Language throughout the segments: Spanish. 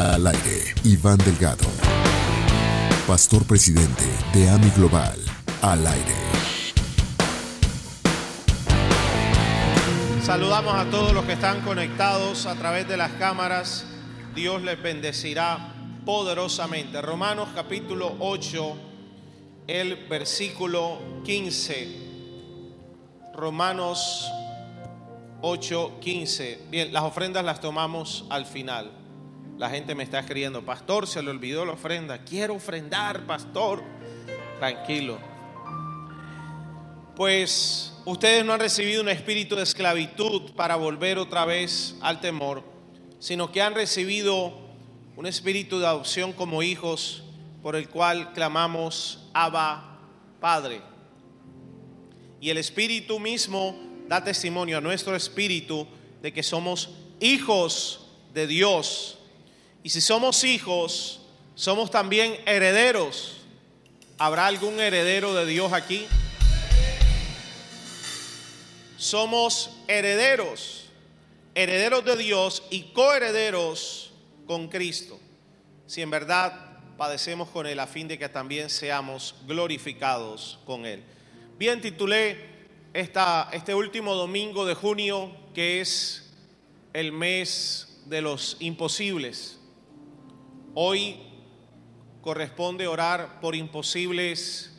Al aire, Iván Delgado, pastor presidente de AMI Global. Al aire. Saludamos a todos los que están conectados a través de las cámaras. Dios les bendecirá poderosamente. Romanos capítulo 8, el versículo 15. Romanos 8, 15. Bien, las ofrendas las tomamos al final. La gente me está escribiendo, pastor, se le olvidó la ofrenda. Quiero ofrendar, pastor. Tranquilo. Pues ustedes no han recibido un espíritu de esclavitud para volver otra vez al temor, sino que han recibido un espíritu de adopción como hijos por el cual clamamos Abba Padre. Y el espíritu mismo da testimonio a nuestro espíritu de que somos hijos de Dios. Y si somos hijos, somos también herederos. ¿Habrá algún heredero de Dios aquí? Somos herederos, herederos de Dios y coherederos con Cristo. Si en verdad padecemos con Él a fin de que también seamos glorificados con Él. Bien, titulé esta, este último domingo de junio, que es el mes de los imposibles. Hoy corresponde orar por imposibles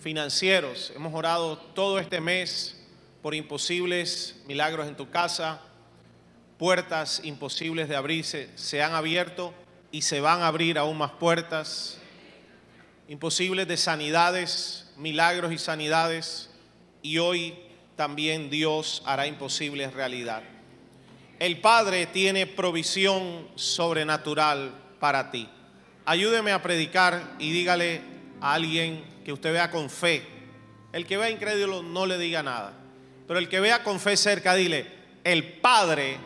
financieros. Hemos orado todo este mes por imposibles milagros en tu casa. Puertas imposibles de abrirse se han abierto y se van a abrir aún más puertas. Imposibles de sanidades, milagros y sanidades. Y hoy también Dios hará imposibles realidad. El Padre tiene provisión sobrenatural para ti. Ayúdeme a predicar y dígale a alguien que usted vea con fe. El que vea incrédulo no le diga nada. Pero el que vea con fe cerca, dile, el Padre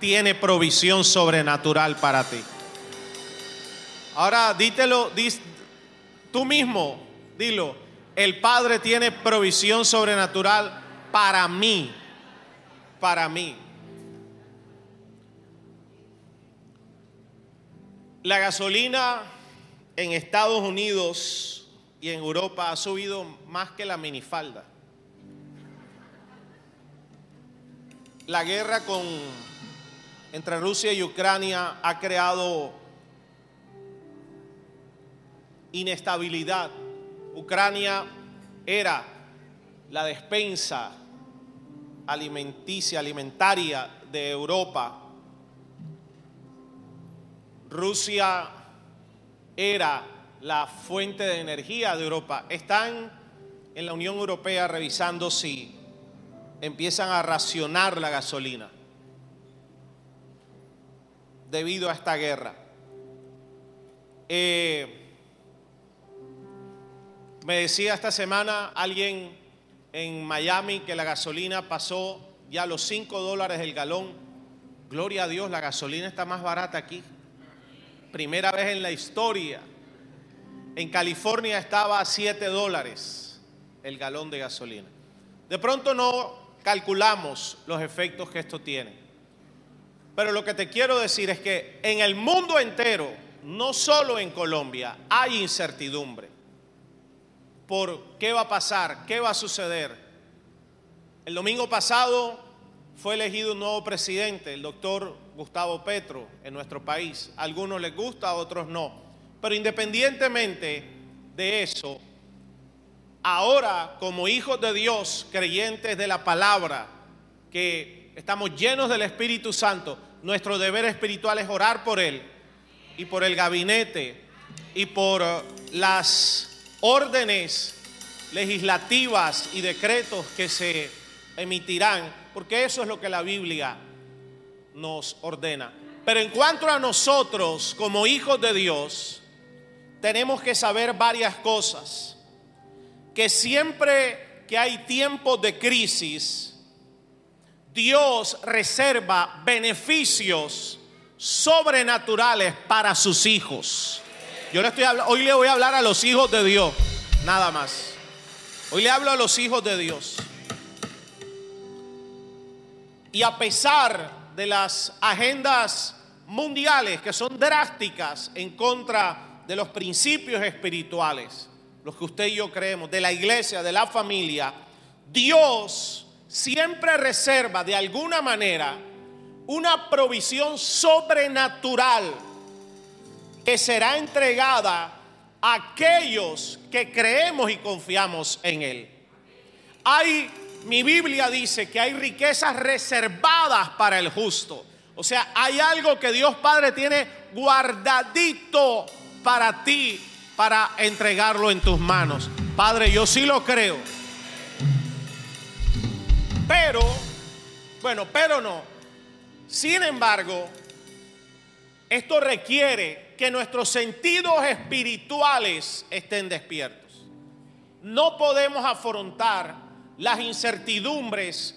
tiene provisión sobrenatural para ti. Ahora dítelo tú mismo, dilo, el Padre tiene provisión sobrenatural para mí, para mí. La gasolina en Estados Unidos y en Europa ha subido más que la minifalda. La guerra con, entre Rusia y Ucrania ha creado inestabilidad. Ucrania era la despensa alimenticia, alimentaria de Europa Rusia era la fuente de energía de Europa. Están en la Unión Europea revisando si empiezan a racionar la gasolina debido a esta guerra. Eh, me decía esta semana alguien en Miami que la gasolina pasó ya los 5 dólares el galón. Gloria a Dios, la gasolina está más barata aquí primera vez en la historia. En California estaba a 7 dólares el galón de gasolina. De pronto no calculamos los efectos que esto tiene. Pero lo que te quiero decir es que en el mundo entero, no solo en Colombia, hay incertidumbre por qué va a pasar, qué va a suceder. El domingo pasado fue elegido un nuevo presidente, el doctor Gustavo Petro, en nuestro país. A algunos les gusta, a otros no. Pero independientemente de eso, ahora como hijos de Dios, creyentes de la palabra, que estamos llenos del Espíritu Santo, nuestro deber espiritual es orar por Él y por el gabinete y por uh, las órdenes legislativas y decretos que se emitirán, porque eso es lo que la Biblia nos ordena. Pero en cuanto a nosotros como hijos de Dios, tenemos que saber varias cosas. Que siempre que hay tiempos de crisis, Dios reserva beneficios sobrenaturales para sus hijos. Yo le estoy hoy le voy a hablar a los hijos de Dios, nada más. Hoy le hablo a los hijos de Dios. Y a pesar de las agendas mundiales que son drásticas en contra de los principios espirituales, los que usted y yo creemos, de la iglesia, de la familia, Dios siempre reserva de alguna manera una provisión sobrenatural que será entregada a aquellos que creemos y confiamos en Él. Hay, mi Biblia dice que hay riquezas reservadas para el justo. O sea, hay algo que Dios Padre tiene guardadito para ti, para entregarlo en tus manos. Padre, yo sí lo creo. Pero, bueno, pero no. Sin embargo, esto requiere que nuestros sentidos espirituales estén despiertos. No podemos afrontar las incertidumbres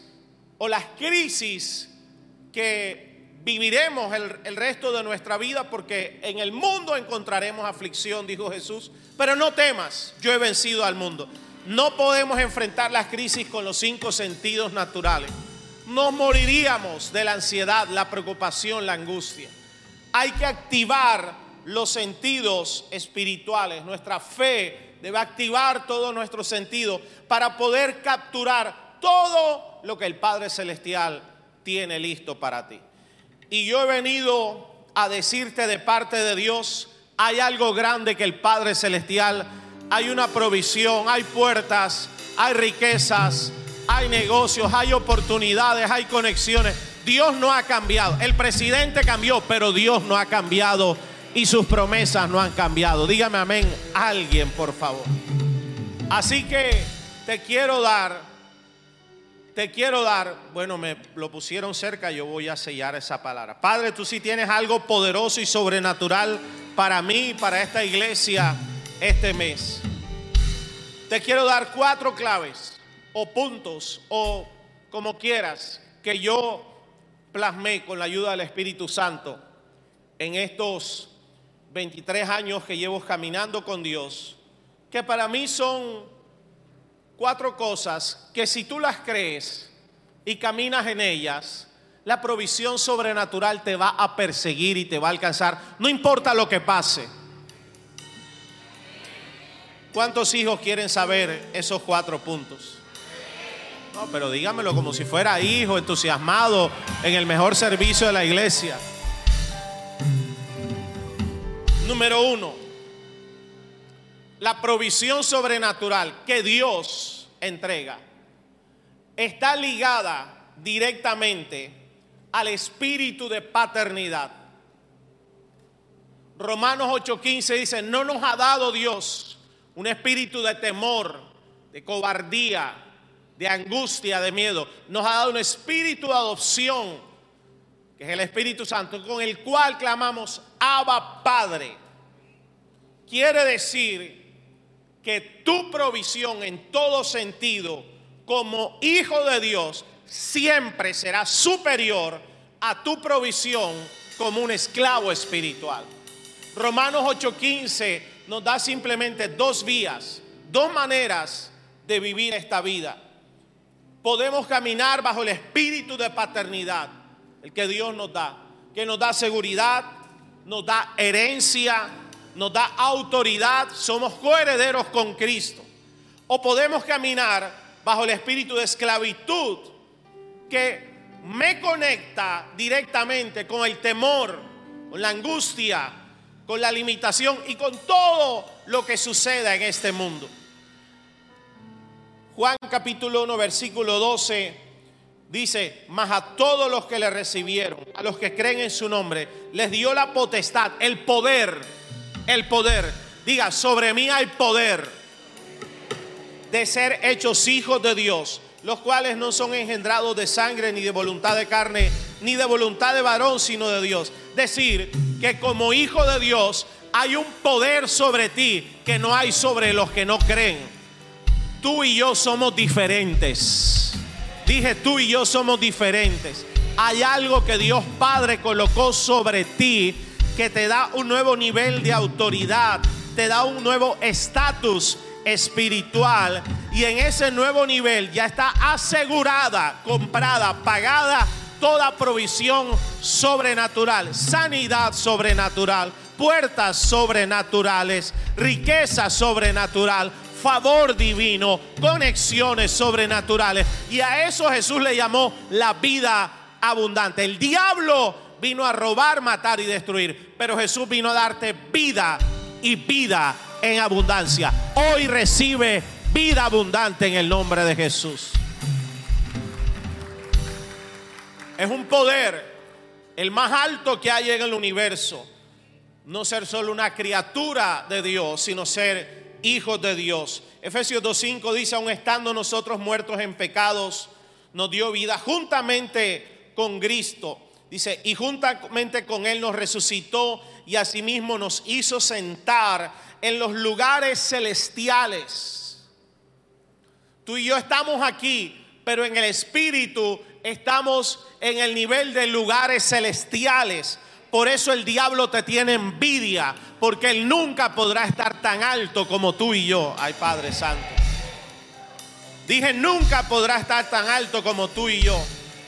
o las crisis que viviremos el, resto de nuestra vida porque en el mundo encontraremos aflicción, dijo Jesús. Pero no temas, yo he vencido al mundo. No podemos enfrentar las crisis con los cinco sentidos naturales. Nos moriríamos de la ansiedad, la preocupación, la angustia. Hay que activar los sentidos espirituales. Nuestra fe debe activar todos nuestros sentidos para poder capturar todo lo que el Padre Celestial tiene listo para ti. Y yo he venido a decirte de parte de Dios, hay algo grande que el Padre Celestial, hay una provisión, hay puertas, hay riquezas, hay negocios, hay oportunidades, hay conexiones. Dios no ha cambiado. El presidente cambió, pero Dios no ha cambiado y sus promesas no han cambiado. Dígame amén alguien, por favor. Así que te quiero dar te quiero dar, bueno, me lo pusieron cerca, yo voy a sellar esa palabra. Padre, tú sí tienes algo poderoso y sobrenatural para mí y para esta iglesia este mes. Te quiero dar cuatro claves o puntos o como quieras que yo plasmé con la ayuda del Espíritu Santo en estos 23 años que llevo caminando con Dios, que para mí son cuatro cosas que si tú las crees y caminas en ellas, la provisión sobrenatural te va a perseguir y te va a alcanzar, no importa lo que pase. ¿Cuántos hijos quieren saber esos cuatro puntos? No, pero dígamelo como si fuera hijo, entusiasmado en el mejor servicio de la iglesia. Número uno, la provisión sobrenatural que Dios entrega está ligada directamente al espíritu de paternidad. Romanos 8:15 dice, no nos ha dado Dios un espíritu de temor, de cobardía, de angustia, de miedo. Nos ha dado un espíritu de adopción, es el Espíritu Santo, con el cual clamamos, Abba Padre. Quiere decir que tu provisión en todo sentido como hijo de Dios siempre será superior a tu provisión como un esclavo espiritual. Romanos 8:15 nos da simplemente dos vías, dos maneras de vivir esta vida. Podemos caminar bajo el espíritu de paternidad, el que Dios nos da, que nos da seguridad, nos da herencia, nos da autoridad, somos coherederos con Cristo. O podemos caminar bajo el espíritu de esclavitud que me conecta directamente con el temor, con la angustia, con la limitación y con todo lo que suceda en este mundo. Juan capítulo 1 versículo 12 dice, mas a todos los que le recibieron, a los que creen en su nombre, les dio la potestad, el poder el poder. Diga, sobre mí hay poder de ser hechos hijos de Dios, los cuales no son engendrados de sangre, ni de voluntad de carne, ni de voluntad de varón, sino de Dios. Decir que como hijo de Dios hay un poder sobre ti que no hay sobre los que no creen. Tú y yo somos diferentes. Dije, tú y yo somos diferentes. Hay algo que Dios Padre colocó sobre ti que te da un nuevo nivel de autoridad, te da un nuevo estatus espiritual y en ese nuevo nivel ya está asegurada, comprada, pagada toda provisión sobrenatural, sanidad sobrenatural, puertas sobrenaturales, riqueza sobrenatural, favor divino, conexiones sobrenaturales. Y a eso Jesús le llamó la vida abundante. El diablo vino a robar, matar y destruir, pero Jesús vino a darte vida y vida en abundancia. Hoy recibe vida abundante en el nombre de Jesús. Es un poder, el más alto que hay en el universo. No ser solo una criatura de Dios, sino ser hijos de Dios. Efesios 2.5 dice, aun estando nosotros muertos en pecados, nos dio vida juntamente con Cristo. Dice, y juntamente con Él nos resucitó y asimismo nos hizo sentar en los lugares celestiales. Tú y yo estamos aquí, pero en el Espíritu estamos en el nivel de lugares celestiales. Por eso el diablo te tiene envidia, porque él nunca podrá estar tan alto como tú y yo. Ay, Padre Santo. Dije, nunca podrá estar tan alto como tú y yo.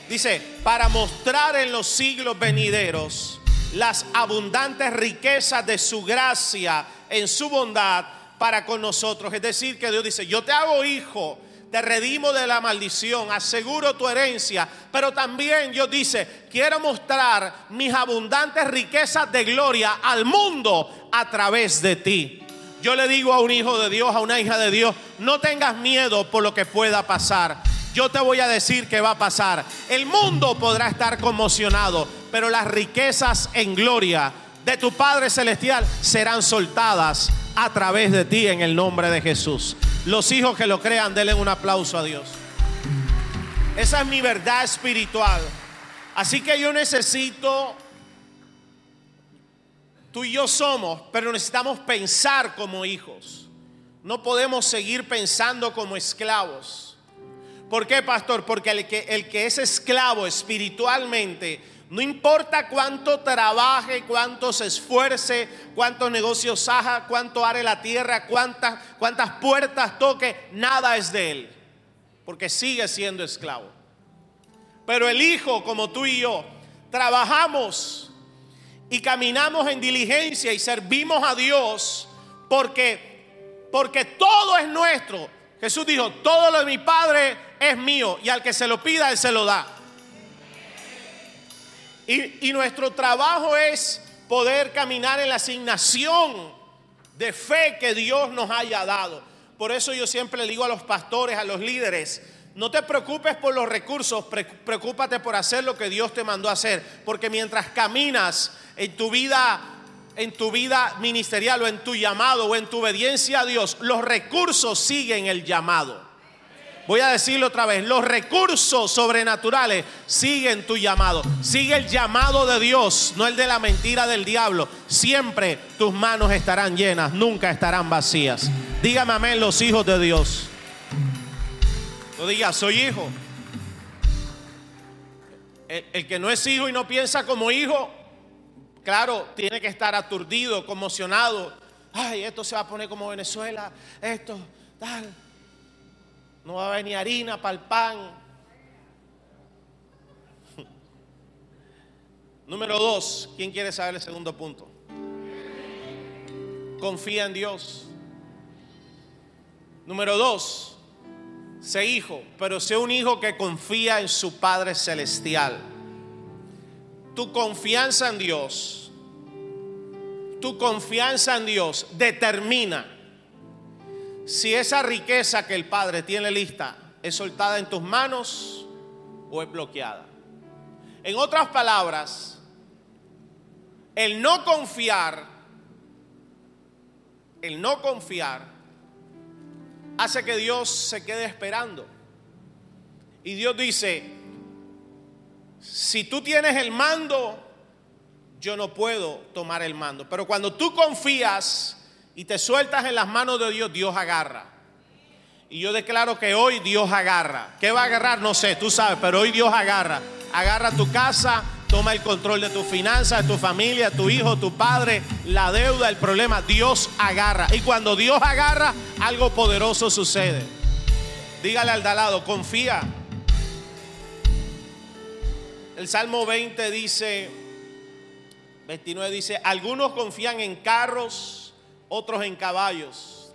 Dice, para mostrar en los siglos venideros las abundantes riquezas de su gracia en su bondad para con nosotros. Es decir, que Dios dice, yo te hago hijo te redimo de la maldición, aseguro tu herencia, pero también Dios dice, quiero mostrar mis abundantes riquezas de gloria al mundo a través de ti. Yo le digo a un hijo de Dios, a una hija de Dios, no tengas miedo por lo que pueda pasar. Yo te voy a decir que va a pasar. El mundo podrá estar conmocionado, pero las riquezas en gloria de tu Padre Celestial serán soltadas a través de ti en el nombre de Jesús. Los hijos que lo crean, denle un aplauso a Dios. Esa es mi verdad espiritual. Así que yo necesito, tú y yo somos, pero necesitamos pensar como hijos. No podemos seguir pensando como esclavos. ¿Por qué, pastor? Porque el que, el que es esclavo espiritualmente no importa cuánto trabaje, cuánto se esfuerce, cuántos negocios haga, cuánto haré la tierra, cuántas, cuántas puertas toque, nada es de él, porque sigue siendo esclavo. Pero el Hijo, como tú y yo, trabajamos y caminamos en diligencia y servimos a Dios porque, porque todo es nuestro. Jesús dijo, todo lo de mi Padre es mío y al que se lo pida, Él se lo da. Y, nuestro trabajo es poder caminar en la asignación de fe que Dios nos haya dado. Por eso yo siempre le digo a los pastores, a los líderes, no te preocupes por los recursos, preocúpate por hacer lo que Dios te mandó a hacer, porque mientras caminas en tu vida en tu vida ministerial o en tu llamado o en tu obediencia a Dios, los recursos siguen el llamado. Voy a decirlo otra vez, los recursos sobrenaturales siguen tu llamado. Sigue el llamado de Dios, no el de la mentira del diablo. Siempre tus manos estarán llenas, nunca estarán vacías. Dígame amén los hijos de Dios. No diga, soy hijo. El, el, que no es hijo y no piensa como hijo, claro, tiene que estar aturdido, conmocionado. Ay, esto se va a poner como Venezuela, esto, tal. No va a haber ni harina para el pan. Número dos, ¿quién quiere saber el segundo punto? Confía en Dios. Número dos, sé hijo, pero sé un hijo que confía en su Padre Celestial. Tu confianza en Dios, tu confianza en Dios determina si esa riqueza que el Padre tiene lista es soltada en tus manos o es bloqueada. En otras palabras, el no confiar, el no confiar, hace que Dios se quede esperando. Y Dios dice, si tú tienes el mando, yo no puedo tomar el mando. Pero cuando tú confías, y te sueltas en las manos de Dios, Dios agarra. Y yo declaro que hoy Dios agarra. ¿Qué va a agarrar? No sé, tú sabes, pero hoy Dios agarra. Agarra tu casa, toma el control de tu finanzas, de tu familia, tu hijo, tu padre, la deuda, el problema. Dios agarra. Y cuando Dios agarra, algo poderoso sucede. Dígale al dalado, confía. El Salmo 20 dice, 29 dice, algunos confían en carros, otros en caballos.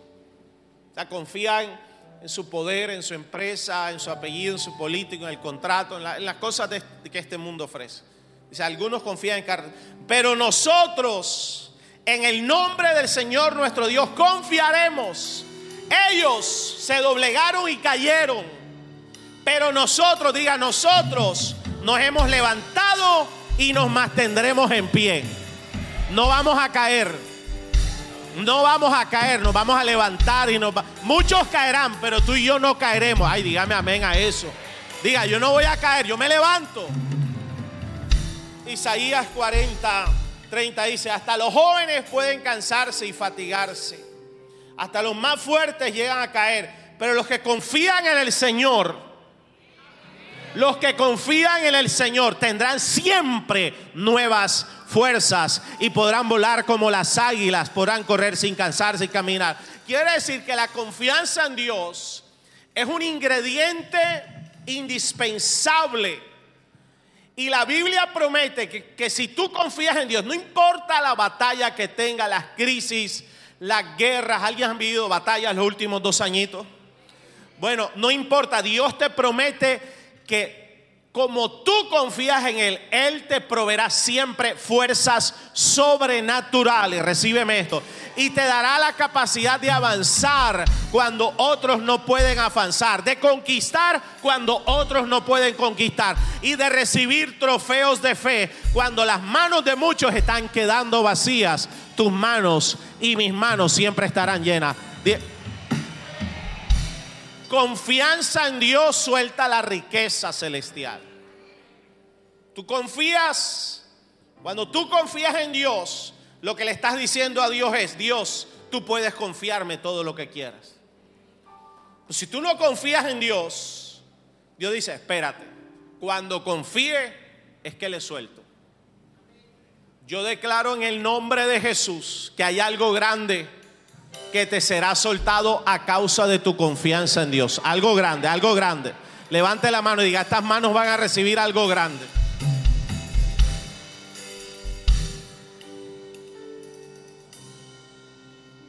O sea, confían en su poder, en su empresa, en su apellido, en su político, en el contrato, en, las cosas que este mundo ofrece. Dice, algunos confían en carros, pero nosotros, en el nombre del Señor nuestro Dios, confiaremos. Ellos se doblegaron y cayeron, pero nosotros, diga, nosotros nos hemos levantado y nos mantendremos en pie. No vamos a caer. No vamos a caer, nos vamos a levantar y nos muchos caerán, pero tú y yo no caeremos. Ay, dígame amén a eso. Diga, yo no voy a caer, yo me levanto. Isaías 40, 30 dice, hasta los jóvenes pueden cansarse y fatigarse. Hasta los más fuertes llegan a caer, pero los que confían en el Señor los que confían en el Señor tendrán siempre nuevas fuerzas y podrán volar como las águilas, podrán correr sin cansarse y caminar. Quiere decir que la confianza en Dios es un ingrediente indispensable. Y la Biblia promete que, si tú confías en Dios, no importa la batalla que tenga, las crisis, las guerras, ¿alguien ha vivido batallas los últimos dos añitos? Bueno, no importa, Dios te promete que como tú confías en Él, Él te proveerá siempre fuerzas sobrenaturales. Recíbeme esto. Y te dará la capacidad de avanzar cuando otros no pueden avanzar. De conquistar cuando otros no pueden conquistar. Y de recibir trofeos de fe cuando las manos de muchos están quedando vacías. Tus manos y mis manos siempre estarán llenas. Confianza en Dios suelta la riqueza celestial. Tú confías, cuando tú confías en Dios, lo que le estás diciendo a Dios es, Dios, tú puedes confiarme todo lo que quieras. Si tú no confías en Dios, Dios dice, espérate, cuando confíe es que le suelto. Yo declaro en el nombre de Jesús que hay algo grande que te será soltado a causa de tu confianza en Dios. Algo grande, algo grande. Levante la mano y diga, estas manos van a recibir algo grande.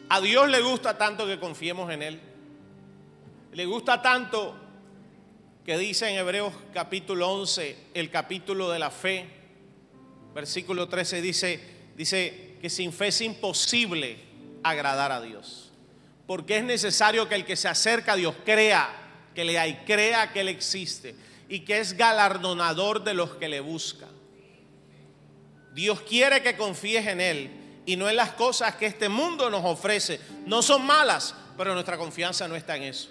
A Dios le gusta tanto que confiemos en Él. Le gusta tanto que dice en Hebreos capítulo 11, el capítulo de la fe, versículo 13 dice, dice que sin fe es imposible agradar a Dios. Porque es necesario que el que se acerca a Dios crea que le hay, crea que Él existe y que es galardonador de los que le buscan. Dios quiere que confíes en Él y no en las cosas que este mundo nos ofrece. No son malas, pero nuestra confianza no está en eso.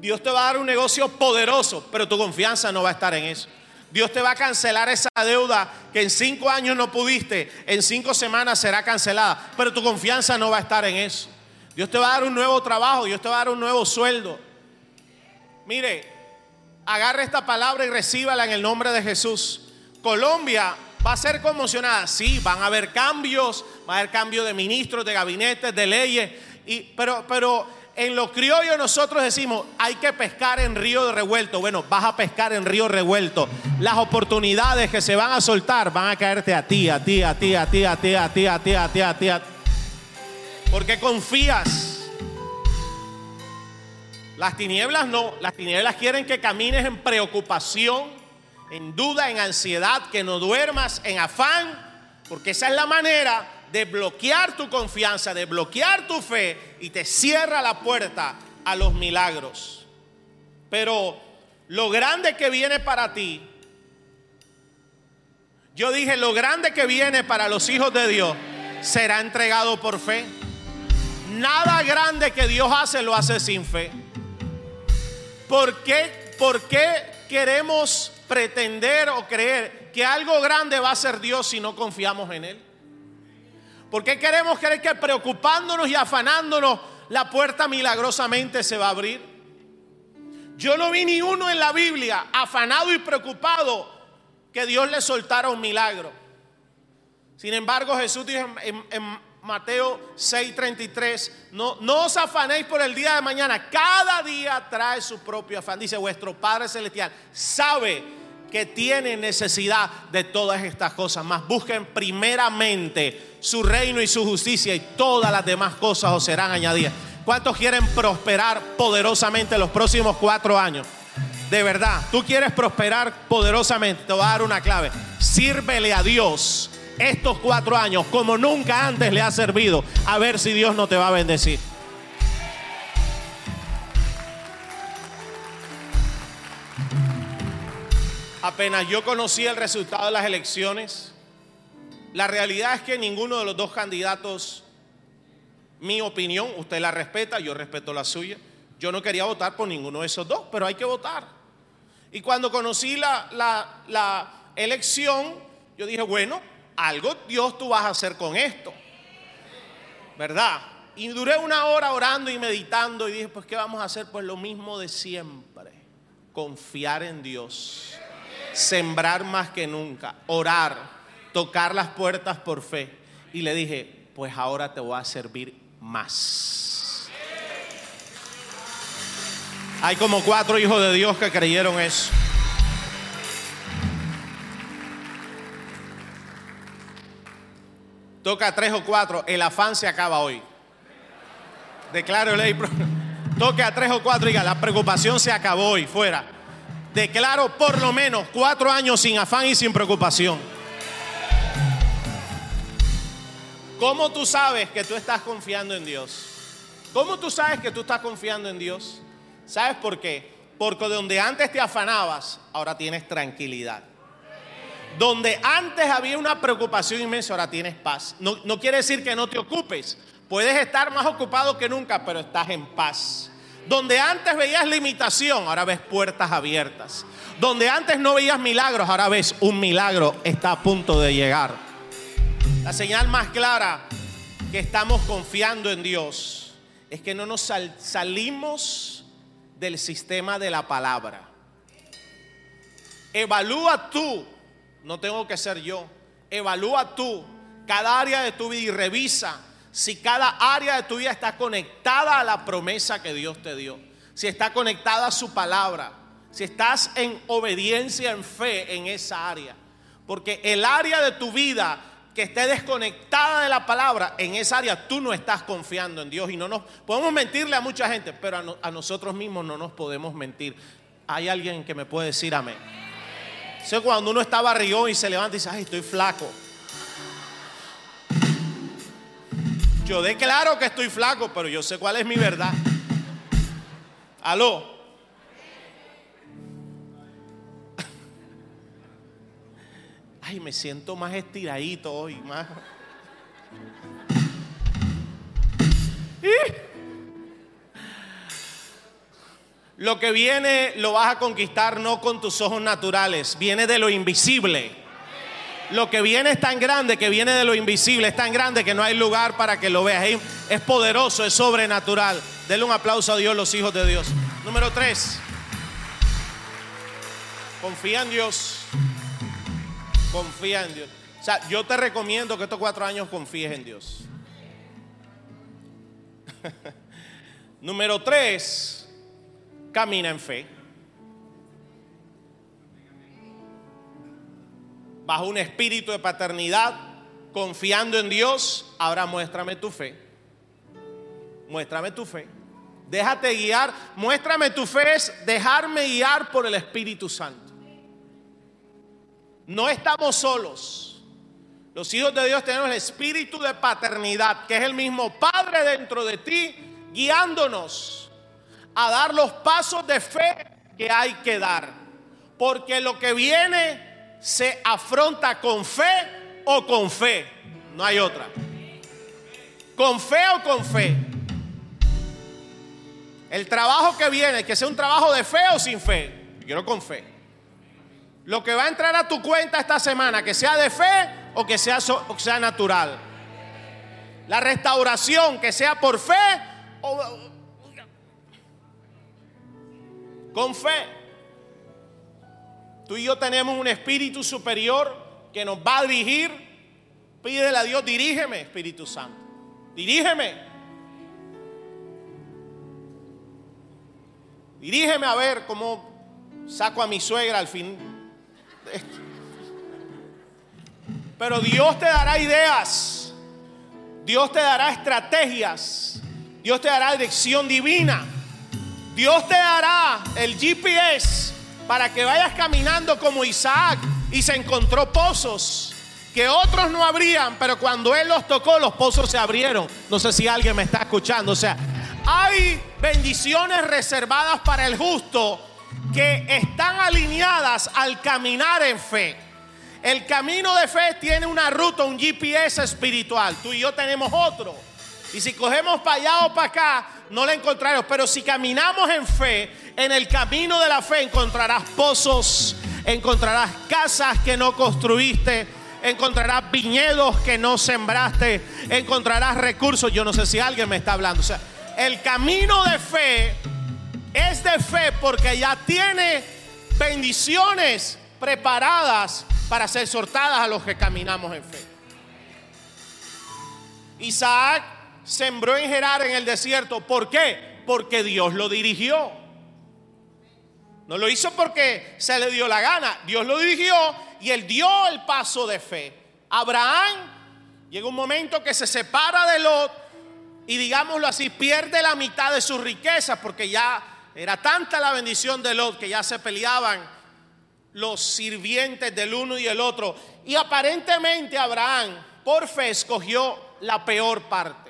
Dios te va a dar un negocio poderoso, pero tu confianza no va a estar en eso. Dios te va a cancelar esa deuda que en cinco años no pudiste, en cinco semanas será cancelada, pero tu confianza no va a estar en eso. Dios te va a dar un nuevo trabajo, Dios te va a dar un nuevo sueldo. Mire, agarre esta palabra y recíbala en el nombre de Jesús. Colombia va a ser conmocionada, sí, van a haber cambios, va a haber cambios de ministros, de gabinetes, de leyes, y, pero, pero en los criollos nosotros decimos, hay que pescar en río revuelto. Bueno, vas a pescar en río revuelto. Las oportunidades que se van a soltar van a caerte a ti, a ti, a ti, a ti, a ti, a ti, a ti, a ti, a ti. Porque confías. Las tinieblas no, las tinieblas quieren que camines en preocupación, en duda, en ansiedad, que no duermas, en afán, porque esa es la manera de bloquear tu confianza, de bloquear tu fe y te cierra la puerta a los milagros. Pero lo grande que viene para ti, yo dije, lo grande que viene para los hijos de Dios será entregado por fe. Nada grande que Dios hace lo hace sin fe. ¿Por qué, ¿Por qué queremos pretender o creer que algo grande va a ser Dios si no confiamos en Él? ¿Por qué queremos creer que preocupándonos y afanándonos la puerta milagrosamente se va a abrir? Yo no vi ni uno en la Biblia afanado y preocupado que Dios le soltara un milagro. Sin embargo, Jesús dijo en, Mateo 6:33, no, no os afanéis por el día de mañana, cada día trae su propio afán. Dice, vuestro Padre Celestial sabe que tienen necesidad de todas estas cosas. Más busquen primeramente su reino y su justicia y todas las demás cosas os serán añadidas. ¿Cuántos quieren prosperar poderosamente los próximos cuatro años? De verdad, tú quieres prosperar poderosamente. Te voy a dar una clave. Sírvele a Dios estos cuatro años como nunca antes le ha servido. A ver si Dios no te va a bendecir. Apenas yo conocí el resultado de las elecciones, la realidad es que ninguno de los dos candidatos, mi opinión, usted la respeta, yo respeto la suya. Yo no quería votar por ninguno de esos dos, pero hay que votar. Y cuando conocí la, la, la elección, yo dije, bueno, algo Dios tú vas a hacer con esto. ¿Verdad? Y duré una hora orando y meditando y dije, pues ¿qué vamos a hacer? Pues lo mismo de siempre. Confiar en Dios. Sembrar más que nunca. Orar. Tocar las puertas por fe. Y le dije, pues ahora te voy a servir más. Hay como cuatro hijos de Dios que creyeron eso. Toca tres o cuatro, el afán se acaba hoy. Declaro ley. Toque a tres o cuatro, diga, la preocupación se acabó hoy, fuera. Declaro por lo menos cuatro años sin afán y sin preocupación. ¿Cómo tú sabes que tú estás confiando en Dios? ¿Cómo tú sabes que tú estás confiando en Dios? ¿Sabes por qué? Porque donde antes te afanabas, ahora tienes tranquilidad. Donde antes había una preocupación inmensa, ahora tienes paz. No, no, quiere decir que no te ocupes. Puedes estar más ocupado que nunca, pero estás en paz. Donde antes veías limitación, ahora ves puertas abiertas. Donde antes no veías milagros, ahora ves un milagro está a punto de llegar. La señal más clara que estamos confiando en Dios es que no nos sal salimos del sistema de la palabra. Evalúa tú no tengo que ser yo. Evalúa tú cada área de tu vida y revisa si cada área de tu vida está conectada a la promesa que Dios te dio. Si está conectada a su palabra. Si estás en obediencia, en fe en esa área. Porque el área de tu vida que esté desconectada de la palabra, en esa área tú no estás confiando en Dios. Y no nos podemos mentirle a mucha gente, pero a, no, a nosotros mismos no nos podemos mentir. Hay alguien que me puede decir amén. Eso cuando uno está barrión y se levanta y dice, ay, estoy flaco. Yo declaro que estoy flaco, pero yo sé cuál es mi verdad. Aló. Ay, me siento más estiradito hoy, más. Lo que viene lo vas a conquistar no con tus ojos naturales, viene de lo invisible. Lo que viene es tan grande que viene de lo invisible, es tan grande que no hay lugar para que lo veas. Es poderoso, es sobrenatural. Denle un aplauso a Dios, los hijos de Dios. Número tres, confía en Dios. Confía en Dios. O sea, yo te recomiendo que estos cuatro años confíes en Dios. Número tres, camina en fe. Bajo un espíritu de paternidad, confiando en Dios, ahora muéstrame tu fe. Muéstrame tu fe. Déjate guiar. Muéstrame tu fe es dejarme guiar por el Espíritu Santo. No estamos solos. Los hijos de Dios tenemos el espíritu de paternidad, que es el mismo Padre dentro de ti, guiándonos a dar los pasos de fe que hay que dar. Porque lo que viene se afronta con fe o con fe. No hay otra. Con fe o con fe. El trabajo que viene, que sea un trabajo de fe o sin fe. Yo quiero con fe. Lo que va a entrar a tu cuenta esta semana, que sea de fe o que sea, o que sea natural. La restauración, que sea por fe o, con fe. Tú y yo tenemos un espíritu superior que nos va a dirigir. Pídele a Dios, dirígeme, Espíritu Santo. Dirígeme. Dirígeme a ver cómo saco a mi suegra al fin. Pero Dios te dará ideas. Dios te dará estrategias. Dios te dará dirección divina. Dios te dará el GPS para que vayas caminando como Isaac y se encontró pozos que otros no abrían, pero cuando él los tocó, los pozos se abrieron. No sé si alguien me está escuchando. O sea, hay bendiciones reservadas para el justo que están alineadas al caminar en fe. El camino de fe tiene una ruta, un GPS espiritual. Tú y yo tenemos otro. Y si cogemos para allá o para acá, no la encontraremos. Pero si caminamos en fe, en el camino de la fe encontrarás pozos, encontrarás casas que no construiste, encontrarás viñedos que no sembraste, encontrarás recursos. Yo no sé si alguien me está hablando. O sea, el camino de fe es de fe porque ya tiene bendiciones preparadas para ser sortadas a los que caminamos en fe. Isaac sembró en Gerar en el desierto. ¿Por qué? Porque Dios lo dirigió. No lo hizo porque se le dio la gana. Dios lo dirigió y él dio el paso de fe. Abraham llega un momento que se separa de Lot y digámoslo así, pierde la mitad de sus riquezas porque ya era tanta la bendición de Lot que ya se peleaban los sirvientes del uno y el otro. Y aparentemente Abraham por fe escogió la peor parte.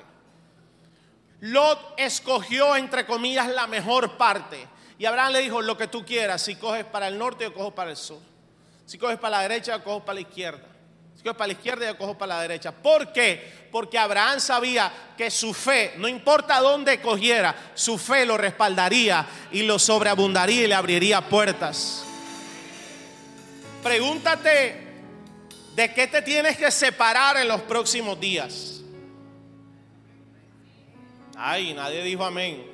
Lot escogió entre comillas la mejor parte. Y Abraham le dijo, lo que tú quieras, si coges para el norte o cojo para el sur. Si coges para la derecha o cojo para la izquierda. Si coges para la izquierda yo cojo para la derecha. ¿Por qué? Porque Abraham sabía que su fe, no importa dónde cogiera, su fe lo respaldaría y lo sobreabundaría y le abriría puertas. Pregúntate de qué te tienes que separar en los próximos días. Ay, nadie dijo amén.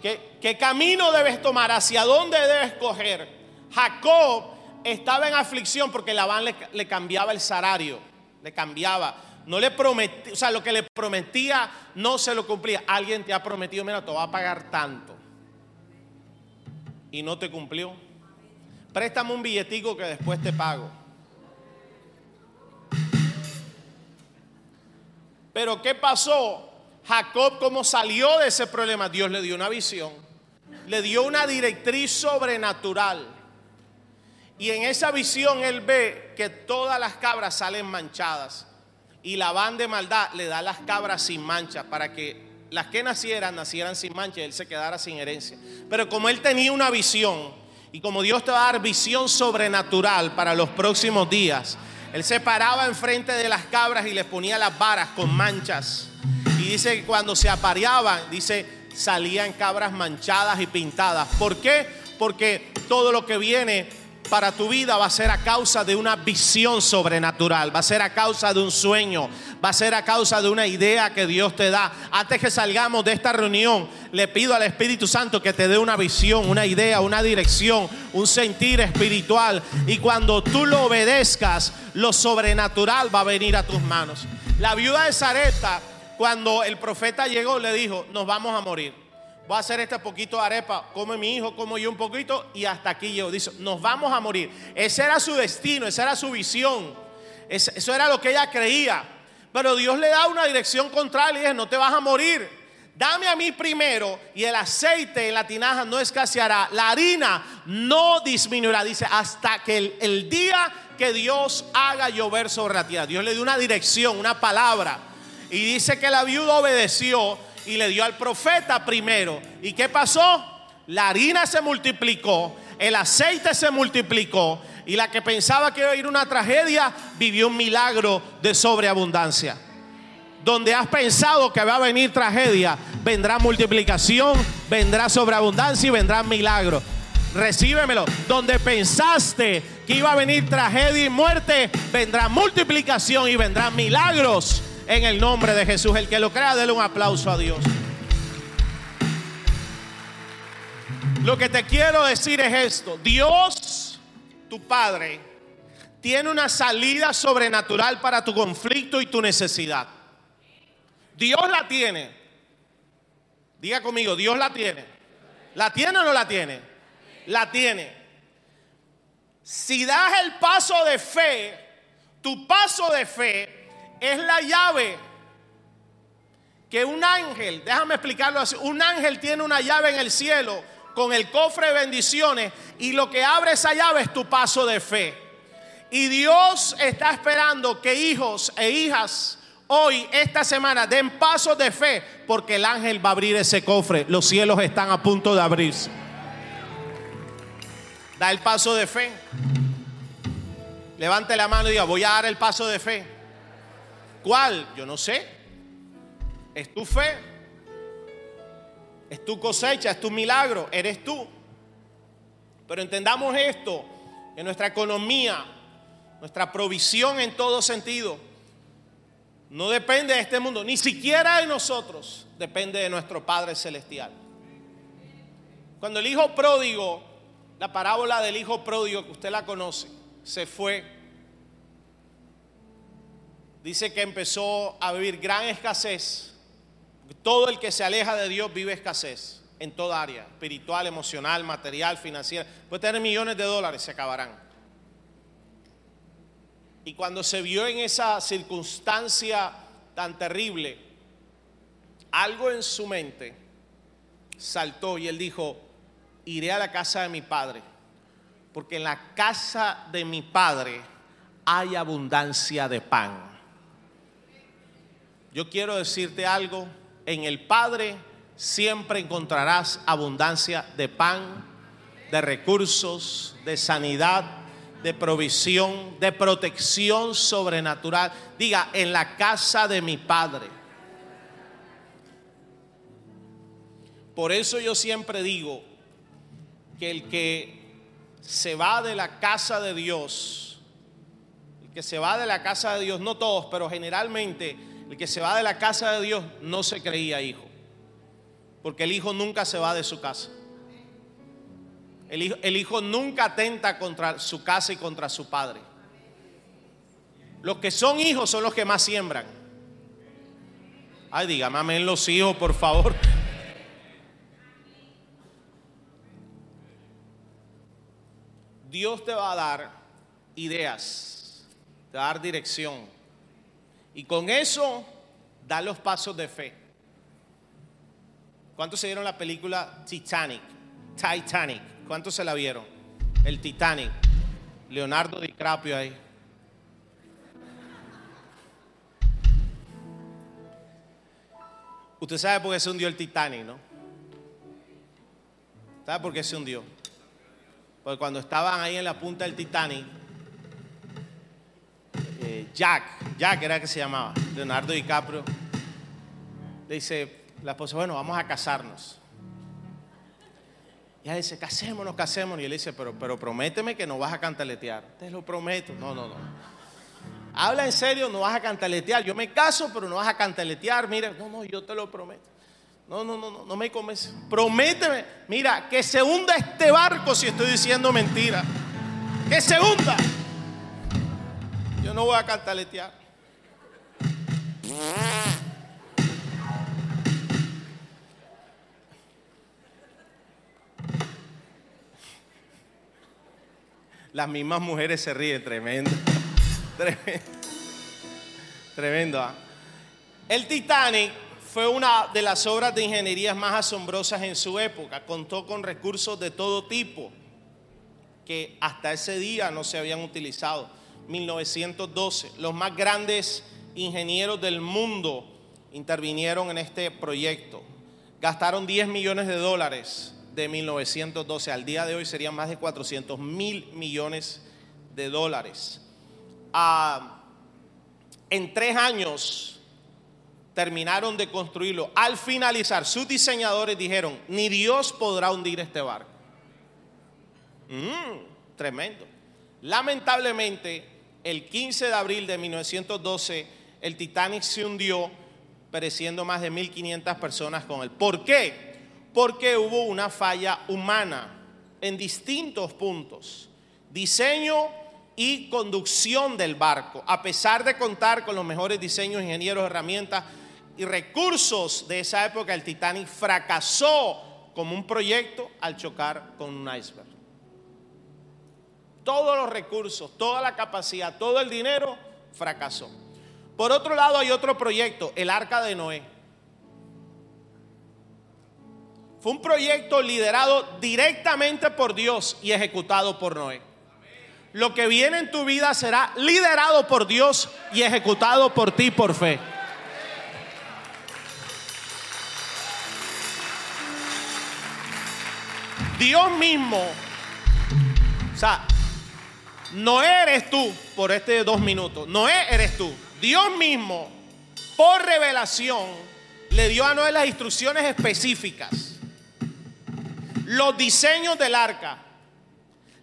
¿Qué, camino debes tomar? ¿Hacia dónde debes coger? Jacob estaba en aflicción porque Labán le, le cambiaba el salario, le cambiaba. No le prometía, o sea, lo que le prometía no se lo cumplía. Alguien te ha prometido, mira, te va a pagar tanto. Y no te cumplió. Préstame un billetico que después te pago. Pero ¿qué pasó? Jacob como salió de ese problema, Dios le dio una visión, le dio una directriz sobrenatural. Y en esa visión él ve que todas las cabras salen manchadas. Y la van de maldad le da las cabras sin mancha para que las que nacieran nacieran sin mancha y él se quedara sin herencia. Pero como él tenía una visión y como Dios te va a dar visión sobrenatural para los próximos días, él se paraba enfrente de las cabras y les ponía las varas con manchas dice que cuando se apareaban, dice, salían cabras manchadas y pintadas. ¿Por qué? Porque todo lo que viene para tu vida va a ser a causa de una visión sobrenatural, va a ser a causa de un sueño, va a ser a causa de una idea que Dios te da. Antes que salgamos de esta reunión, le pido al Espíritu Santo que te dé una visión, una idea, una dirección, un sentir espiritual. Y cuando tú lo obedezcas, lo sobrenatural va a venir a tus manos. La viuda de Zareta cuando el profeta llegó, le dijo, nos vamos a morir. Voy a hacer este poquito de arepa, come mi hijo, como yo un poquito, y hasta aquí llegó. Dice, nos vamos a morir. Ese era su destino, esa era su visión. Eso era lo que ella creía. Pero Dios le da una dirección contraria y dice, no te vas a morir. Dame a mí primero y el aceite en la tinaja no escaseará. La harina no disminuirá. Dice, hasta que el, el día que Dios haga llover sobre la tierra. Dios le dio una dirección, una palabra. Y dice que la viuda obedeció y le dio al profeta primero. ¿Y qué pasó? La harina se multiplicó, el aceite se multiplicó y la que pensaba que iba a ir una tragedia vivió un milagro de sobreabundancia. Donde has pensado que va a venir tragedia, vendrá multiplicación, vendrá sobreabundancia y vendrá milagro. Recíbemelo. Donde pensaste que iba a venir tragedia y muerte, vendrá multiplicación y vendrán milagros en el nombre de Jesús. El que lo crea, déle un aplauso a Dios. Lo que te quiero decir es esto. Dios, tu Padre, tiene una salida sobrenatural para tu conflicto y tu necesidad. Dios la tiene. Diga conmigo, Dios la tiene. ¿La tiene o no la tiene? La tiene. Si das el paso de fe, tu paso de fe es la llave que un ángel, déjame explicarlo así, un ángel tiene una llave en el cielo con el cofre de bendiciones y lo que abre esa llave es tu paso de fe. Y Dios está esperando que hijos e hijas hoy, esta semana, den pasos de fe porque el ángel va a abrir ese cofre. Los cielos están a punto de abrirse. Da el paso de fe. Levante la mano y diga, voy a dar el paso de fe. ¿Cuál? Yo no sé. Es tu fe. Es tu cosecha, es tu milagro, eres tú. Pero entendamos esto, que nuestra economía, nuestra provisión en todo sentido, no depende de este mundo, ni siquiera de nosotros, depende de nuestro Padre Celestial. Cuando el hijo pródigo, la parábola del hijo pródigo, que usted la conoce, se fue, dice que empezó a vivir gran escasez. Todo el que se aleja de Dios vive escasez en toda área, espiritual, emocional, material, financiera. Puede tener millones de dólares, se acabarán. Y cuando se vio en esa circunstancia tan terrible, algo en su mente saltó y él dijo, iré a la casa de mi padre, porque en la casa de mi padre hay abundancia de pan. Yo quiero decirte algo, en el Padre siempre encontrarás abundancia de pan, de recursos, de sanidad, de provisión, de protección sobrenatural. Diga, en la casa de mi Padre. Por eso yo siempre digo que el que se va de la casa de Dios, el que se va de la casa de Dios, no todos, pero generalmente el que se va de la casa de Dios no se creía hijo. Porque el hijo nunca se va de su casa. El hijo, nunca atenta contra su casa y contra su padre. Los que son hijos son los que más siembran. Ay, dígame amén los hijos, por favor. Dios te va a dar ideas, te va a dar dirección. Y con eso, da los pasos de fe. ¿Cuántos se vieron la película Titanic? Titanic. ¿Cuántos se la vieron? El Titanic. Leonardo DiCaprio ahí. Usted sabe por qué se hundió el Titanic, ¿no? ¿Sabe por qué se hundió? Porque cuando estaban ahí en la punta del Titanic, Jack, Jack era que se llamaba, Leonardo DiCaprio, le dice la esposa, bueno, vamos a casarnos. Y ella dice, casémonos, casémonos. Y él dice, pero, pero prométeme que no vas a cantaletear. Te lo prometo. No, no, no. Habla en serio, no vas a cantaletear. Yo me caso, pero no vas a cantaletear. Mira, no, no, yo te lo prometo. No, no, no, no, no me convence. Prométeme, mira, que se hunda este barco si estoy diciendo mentira. Que se hunda. Yo no voy a cantaletear. Las mismas mujeres se ríen, tremendo. Tremendo. ¿ah? El Titanic fue una de las obras de ingeniería más asombrosas en su época. Contó con recursos de todo tipo que hasta ese día no se habían utilizado. 1912, los más grandes ingenieros del mundo intervinieron en este proyecto. Gastaron 10 millones de dólares de 1912 al día de hoy serían más de 400 mil millones de dólares. Ah, en tres años terminaron de construirlo. Al finalizar, sus diseñadores dijeron, ni Dios podrá hundir este barco. Mm, tremendo. Lamentablemente, el 15 de abril de 1912, el Titanic se hundió, pereciendo más de 1.500 personas con él. ¿Por qué? porque hubo una falla humana en distintos puntos. Diseño y conducción del barco. A pesar de contar con los mejores diseños, ingenieros, herramientas y recursos de esa época, el Titanic fracasó como un proyecto al chocar con un iceberg. Todos los recursos, toda la capacidad, todo el dinero, fracasó. Por otro lado hay otro proyecto, el Arca de Noé. Fue un proyecto liderado directamente por Dios y ejecutado por Noé. Lo que viene en tu vida será liderado por Dios y ejecutado por ti por fe. Dios mismo, o sea, no eres tú por este dos minutos, no eres tú. Dios mismo, por revelación, le dio a Noé las instrucciones específicas los diseños del arca,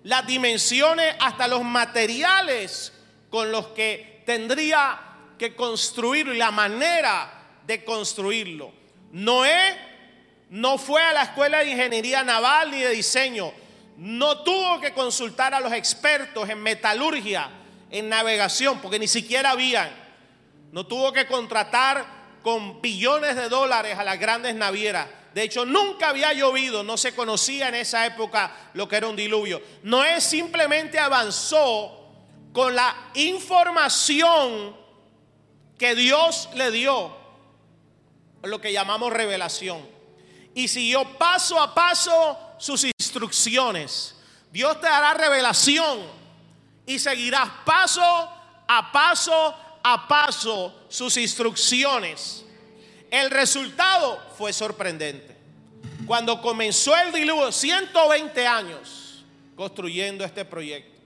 las dimensiones, hasta los materiales con los que tendría que construir la manera de construirlo. Noé no fue a la escuela de ingeniería naval ni de diseño, no tuvo que consultar a los expertos en metalurgia, en navegación, porque ni siquiera habían. No tuvo que contratar con billones de dólares a las grandes navieras. De hecho, nunca había llovido, no se conocía en esa época lo que era un diluvio. Noé simplemente avanzó con la información que Dios le dio, lo que llamamos revelación. Y siguió paso a paso sus instrucciones. Dios te dará revelación y seguirás paso a paso a paso sus instrucciones. El resultado fue sorprendente. Cuando comenzó el diluvio, 120 años construyendo este proyecto.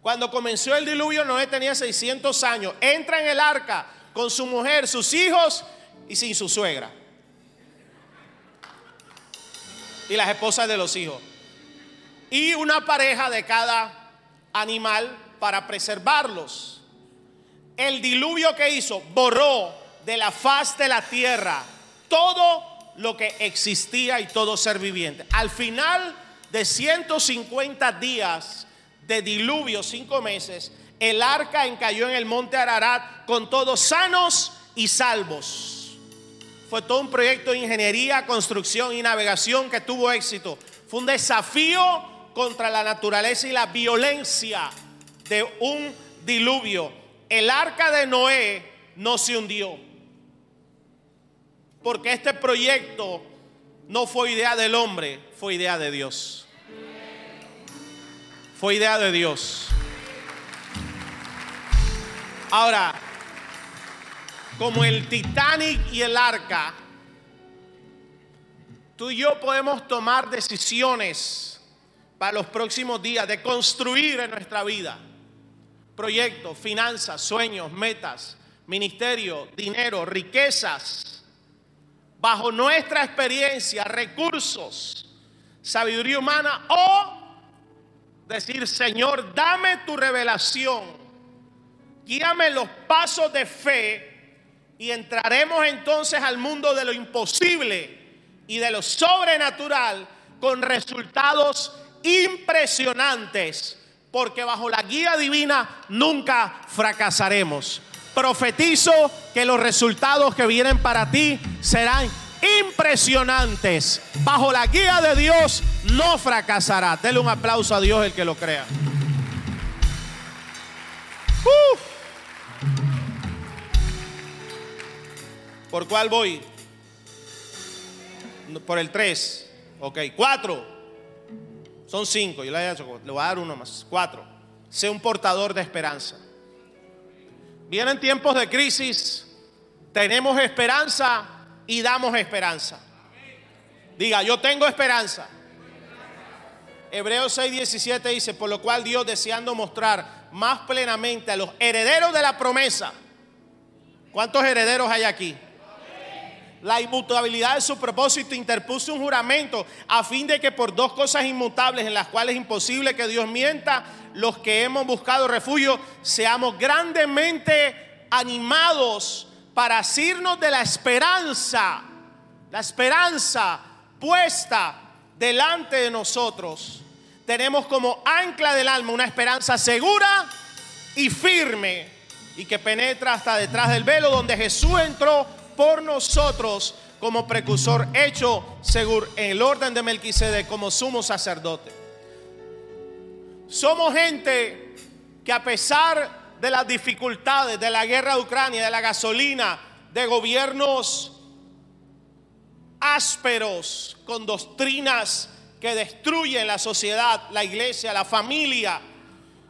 Cuando comenzó el diluvio, Noé tenía 600 años. Entra en el arca con su mujer, sus hijos y sin su suegra. Y las esposas de los hijos. Y una pareja de cada animal para preservarlos. El diluvio que hizo borró de la faz de la tierra todo lo que existía y todo ser viviente. Al final de 150 días de diluvio, cinco meses, el arca encalló en el monte Ararat con todos sanos y salvos. Fue todo un proyecto de ingeniería, construcción y navegación que tuvo éxito. Fue un desafío contra la naturaleza y la violencia de un diluvio. El arca de Noé no se hundió. Porque este proyecto no fue idea del hombre, fue idea de Dios. Fue idea de Dios. Ahora, como el Titanic y el arca, tú y yo podemos tomar decisiones para los próximos días de construir en nuestra vida. Proyectos, finanzas, sueños, metas, ministerio, dinero, riquezas. Bajo nuestra experiencia, recursos, sabiduría humana o decir, Señor, dame tu revelación, guíame los pasos de fe y entraremos entonces al mundo de lo imposible y de lo sobrenatural con resultados impresionantes, porque bajo la guía divina nunca fracasaremos profetizo que los resultados que vienen para ti serán impresionantes. Bajo la guía de Dios no fracasará. Dele un aplauso a Dios el que lo crea. ¿Por cuál voy? Por el 3. Ok, 4. Son 5. Yo le voy a dar uno más. 4. Sé un portador de esperanza. Vienen tiempos de crisis, tenemos esperanza y damos esperanza. Diga, yo tengo esperanza. Hebreos 6:17 dice, por lo cual Dios deseando mostrar más plenamente a los herederos de la promesa. ¿Cuántos herederos hay aquí? La inmutabilidad de su propósito interpuso un juramento a fin de que por dos cosas inmutables en las cuales es imposible que Dios mienta, los que hemos buscado refugio, seamos grandemente animados para asirnos de la esperanza, la esperanza puesta delante de nosotros. Tenemos como ancla del alma una esperanza segura y firme y que penetra hasta detrás del velo donde Jesús entró por nosotros como precursor hecho según el orden de Melquisedec como sumo sacerdote. Somos gente que a pesar de las dificultades de la guerra de Ucrania, de la gasolina, de gobiernos ásperos, con doctrinas que destruyen la sociedad, la iglesia, la familia,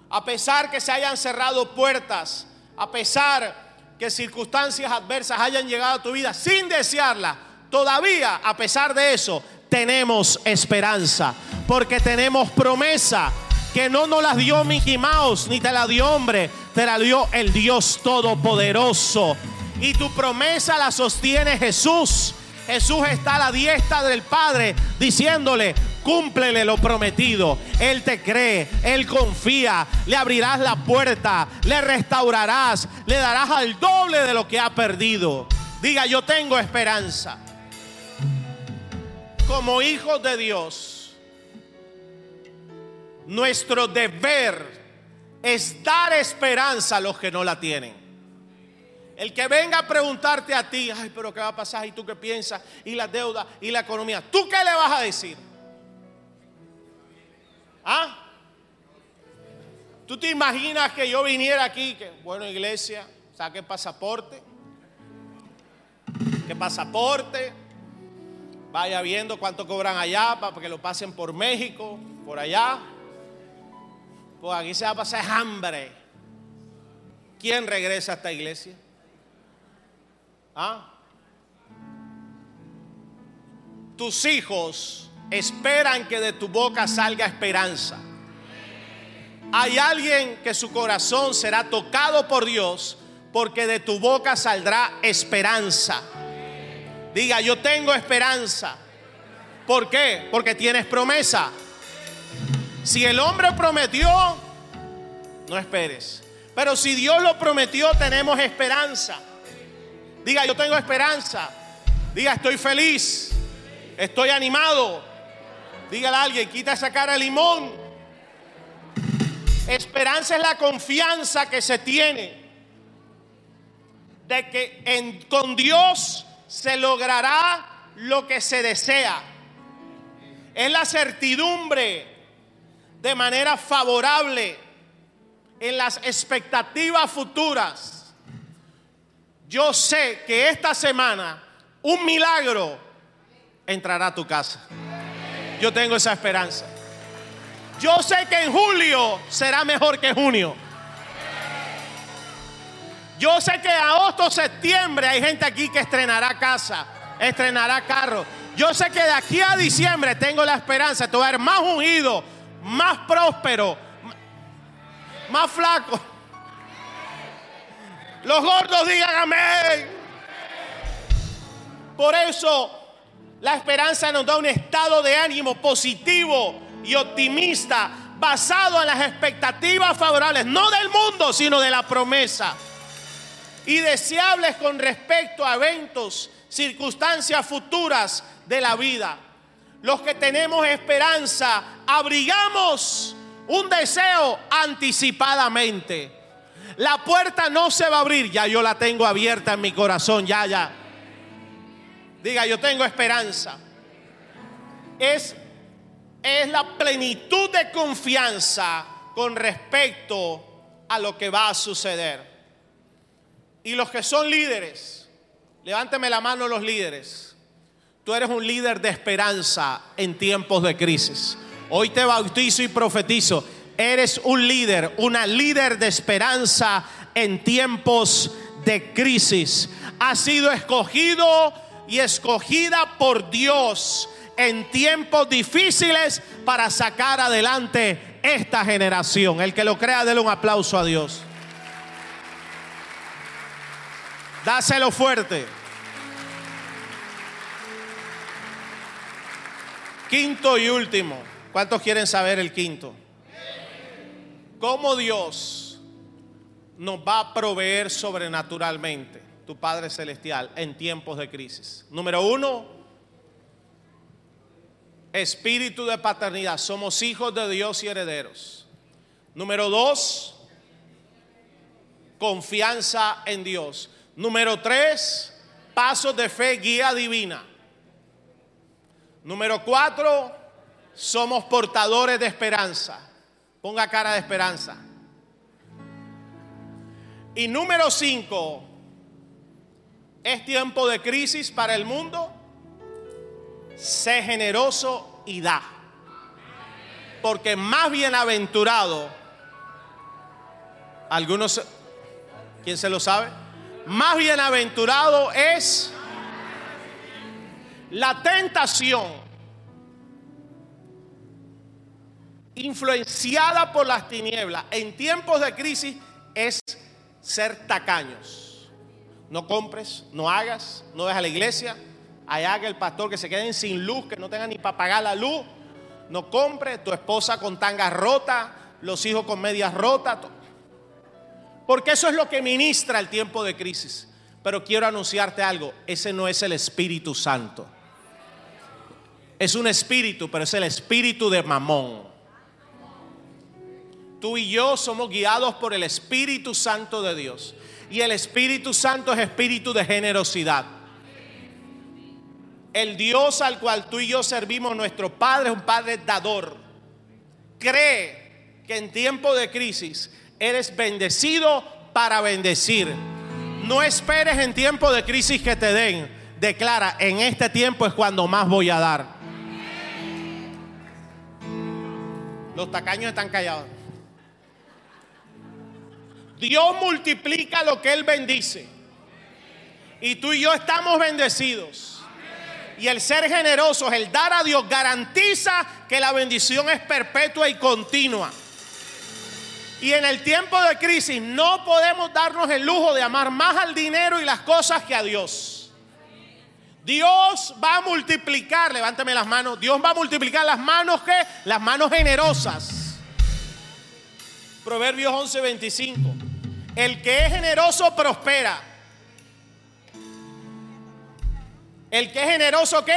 a pesar que se hayan cerrado puertas, a pesar que circunstancias adversas hayan llegado a tu vida sin desearla, todavía a pesar de eso tenemos esperanza, porque tenemos promesa que no nos las dio Mickey Mouse, ni te la dio hombre, te la dio el Dios Todopoderoso. Y tu promesa la sostiene Jesús. Jesús está a la diestra del Padre diciéndole, cúmplele lo prometido. Él te cree, Él confía, le abrirás la puerta, le restaurarás, le darás al doble de lo que ha perdido. Diga, yo tengo esperanza. Como hijos de Dios, nuestro deber es dar esperanza a los que no la tienen. El que venga a preguntarte a ti, ay, pero ¿qué va a pasar? ¿Y tú qué piensas? ¿Y la deuda? ¿Y la economía? ¿Tú qué le vas a decir? ¿Ah? ¿Tú te imaginas que yo viniera aquí, que, bueno, iglesia, saque pasaporte? ¿Qué pasaporte? Vaya viendo cuánto cobran allá para que lo pasen por México, por allá. Pues aquí se va a pasar hambre. ¿Quién regresa a esta iglesia? ¿Ah? Tus hijos esperan que de tu boca salga esperanza. Hay alguien que su corazón será tocado por Dios porque de tu boca saldrá esperanza. Diga, yo tengo esperanza. ¿Por qué? Porque tienes promesa. Si el hombre prometió, no esperes. Pero si Dios lo prometió, tenemos esperanza. Diga, yo tengo esperanza. Diga, estoy feliz. Estoy animado. Dígale a alguien, quita esa cara de limón. Esperanza es la confianza que se tiene de que con Dios se logrará lo que se desea. Es la certidumbre de manera favorable en las expectativas futuras yo sé que esta semana un milagro entrará a tu casa. Yo tengo esa esperanza. Yo sé que en julio será mejor que junio. Yo sé que agosto, septiembre hay gente aquí que estrenará casa, estrenará carro. Yo sé que de aquí a diciembre tengo la esperanza de ver más ungido, más próspero, más flaco. Los gordos digan amén. Por eso la esperanza nos da un estado de ánimo positivo y optimista basado en las expectativas favorables, no del mundo, sino de la promesa. Y deseables con respecto a eventos, circunstancias futuras de la vida. Los que tenemos esperanza, abrigamos un deseo anticipadamente. La puerta no se va a abrir, ya yo la tengo abierta en mi corazón, ya, ya. Diga, yo tengo esperanza. Es, es la plenitud de confianza con respecto a lo que va a suceder. Y los que son líderes, levánteme la mano los líderes. Tú eres un líder de esperanza en tiempos de crisis. Hoy te bautizo y profetizo Eres un líder, una líder de esperanza en tiempos de crisis. Has sido escogido y escogida por Dios en tiempos difíciles para sacar adelante esta generación. El que lo crea, déle un aplauso a Dios. Dáselo fuerte. Quinto y último. ¿Cuántos quieren saber el quinto? Cómo Dios nos va a proveer sobrenaturalmente, tu Padre Celestial, en tiempos de crisis. Número uno, espíritu de paternidad. Somos hijos de Dios y herederos. Número dos, confianza en Dios. Número tres, pasos de fe, guía divina. Número cuatro, somos portadores de esperanza. Ponga cara de esperanza. Y número cinco, es tiempo de crisis para el mundo. Sé generoso y da. Porque más bienaventurado, algunos, ¿quién se lo sabe? Más bienaventurado es la tentación influenciada por las tinieblas en tiempos de crisis es ser tacaños. No compres, no hagas, no dejes la iglesia. Allá haga el pastor que se queden sin luz, que no tengan ni para pagar la luz. No compre, tu esposa con tanga rota, los hijos con medias rotas. Porque eso es lo que ministra el tiempo de crisis. Pero quiero anunciarte algo, ese no es el Espíritu Santo. Es un espíritu, pero es el espíritu de Mamón. Tú y yo somos guiados por el Espíritu Santo de Dios. Y el Espíritu Santo es espíritu de generosidad. El Dios al cual tú y yo servimos, nuestro Padre, es un Padre dador. Cree que en tiempo de crisis eres bendecido para bendecir. No esperes en tiempo de crisis que te den. Declara, en este tiempo es cuando más voy a dar. Los tacaños están callados. Dios multiplica lo que Él bendice. Y tú y yo estamos bendecidos. Y el ser generosos, el dar a Dios, garantiza que la bendición es perpetua y continua. Y en el tiempo de crisis no podemos darnos el lujo de amar más al dinero y las cosas que a Dios. Dios va a multiplicar, levántame las manos, Dios va a multiplicar las manos que las manos generosas. Proverbios 11:25. El que es generoso prospera. El que es generoso, ¿qué?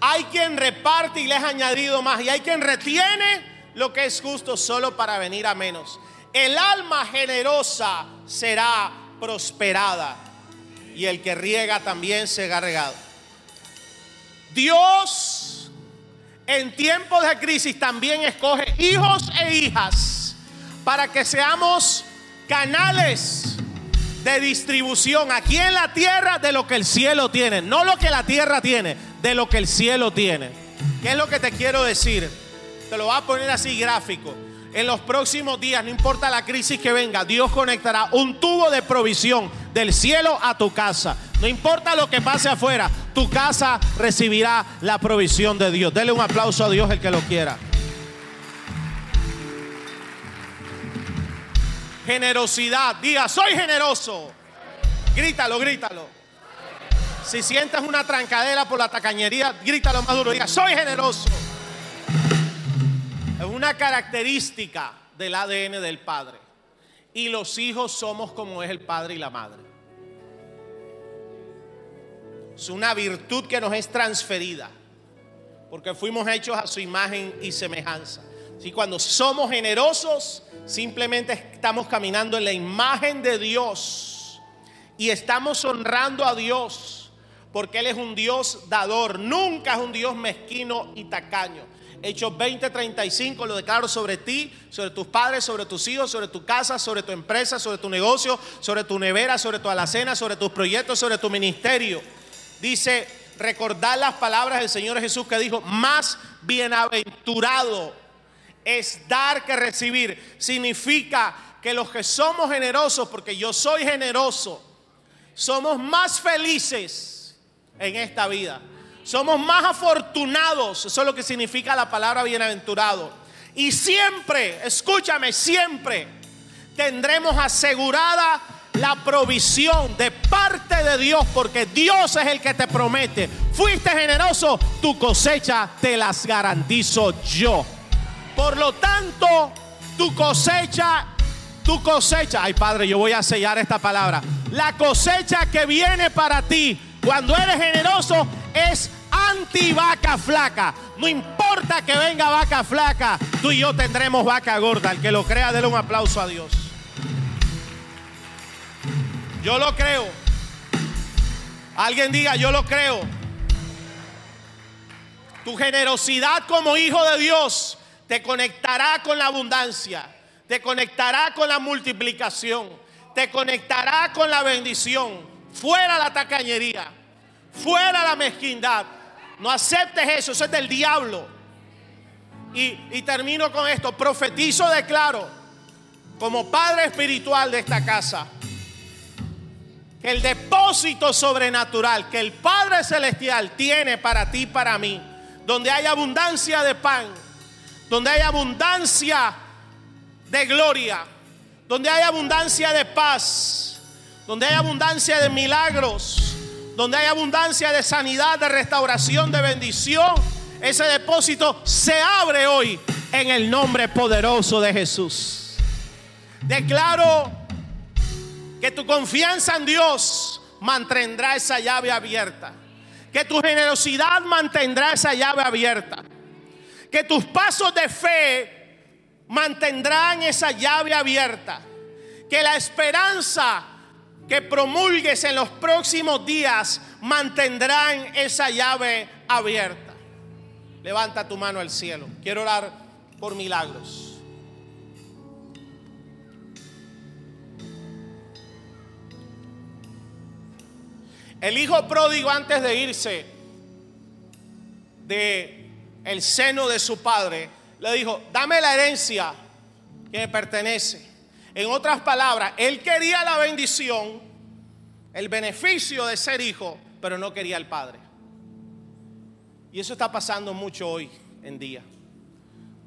Hay quien reparte y le ha añadido más. Y hay quien retiene lo que es justo solo para venir a menos. El alma generosa será prosperada. Y el que riega también será regado. Dios en tiempos de crisis también escoge hijos e hijas para que seamos canales de distribución aquí en la tierra de lo que el cielo tiene. No lo que la tierra tiene, de lo que el cielo tiene. ¿Qué es lo que te quiero decir? Te lo voy a poner así gráfico. En los próximos días, no importa la crisis que venga, Dios conectará un tubo de provisión del cielo a tu casa. No importa lo que pase afuera, tu casa recibirá la provisión de Dios. Dele un aplauso a Dios el que lo quiera. Generosidad. Diga, soy generoso. Grítalo, grítalo. Si sientes una trancadera por la tacañería, grítalo más duro. Diga, soy generoso. Es una característica del ADN del Padre. Y los hijos somos como es el Padre y la Madre. Es una virtud que nos es transferida. Porque fuimos hechos a su imagen y semejanza. Si cuando somos generosos, simplemente estamos caminando en la imagen de Dios y estamos honrando a Dios porque Él es un Dios dador, nunca es un Dios mezquino y tacaño. Hechos 20:35 lo declaro sobre ti, sobre tus padres, sobre tus hijos, sobre tu casa, sobre tu empresa, sobre tu negocio, sobre tu nevera, sobre tu alacena, sobre tus proyectos, sobre tu ministerio. Dice, recordar las palabras del Señor Jesús que dijo, más bienaventurado es dar que recibir. Significa que los que somos generosos, porque yo soy generoso, somos más felices en esta vida. Somos más afortunados. Eso es lo que significa la palabra bienaventurado. Y siempre, escúchame, siempre tendremos asegurada la provisión de parte de Dios, porque Dios es el que te promete. Fuiste generoso, tu cosecha te las garantizo yo. Por lo tanto, tu cosecha, tu cosecha, ay Padre, yo voy a sellar esta palabra. La cosecha que viene para ti cuando eres generoso es anti vaca flaca. No importa que venga vaca flaca, tú y yo tendremos vaca gorda. El que lo crea, déle un aplauso a Dios. Yo lo creo. Alguien diga, yo lo creo. Tu generosidad como hijo de Dios te conectará con la abundancia, te conectará con la multiplicación, te conectará con la bendición. Fuera la tacañería, fuera la mezquindad. No aceptes eso, eso es del diablo. Y, y termino con esto, profetizo, declaro, como padre espiritual de esta casa, que el depósito sobrenatural que el Padre Celestial tiene para ti y para mí, donde hay abundancia de pan, donde hay abundancia de gloria, donde hay abundancia de paz, donde hay abundancia de milagros, donde hay abundancia de sanidad, de restauración, de bendición, ese depósito se abre hoy en el nombre poderoso de Jesús. Declaro que tu confianza en Dios mantendrá esa llave abierta. Que tu generosidad mantendrá esa llave abierta. Que tus pasos de fe mantendrán esa llave abierta. Que la esperanza que promulgues en los próximos días mantendrán esa llave abierta. Levanta tu mano al cielo. Quiero orar por milagros. El hijo pródigo antes de irse de el seno de su padre le dijo, "Dame la herencia que me pertenece." En otras palabras, él quería la bendición, el beneficio de ser hijo, pero no quería el padre. Y eso está pasando mucho hoy en día.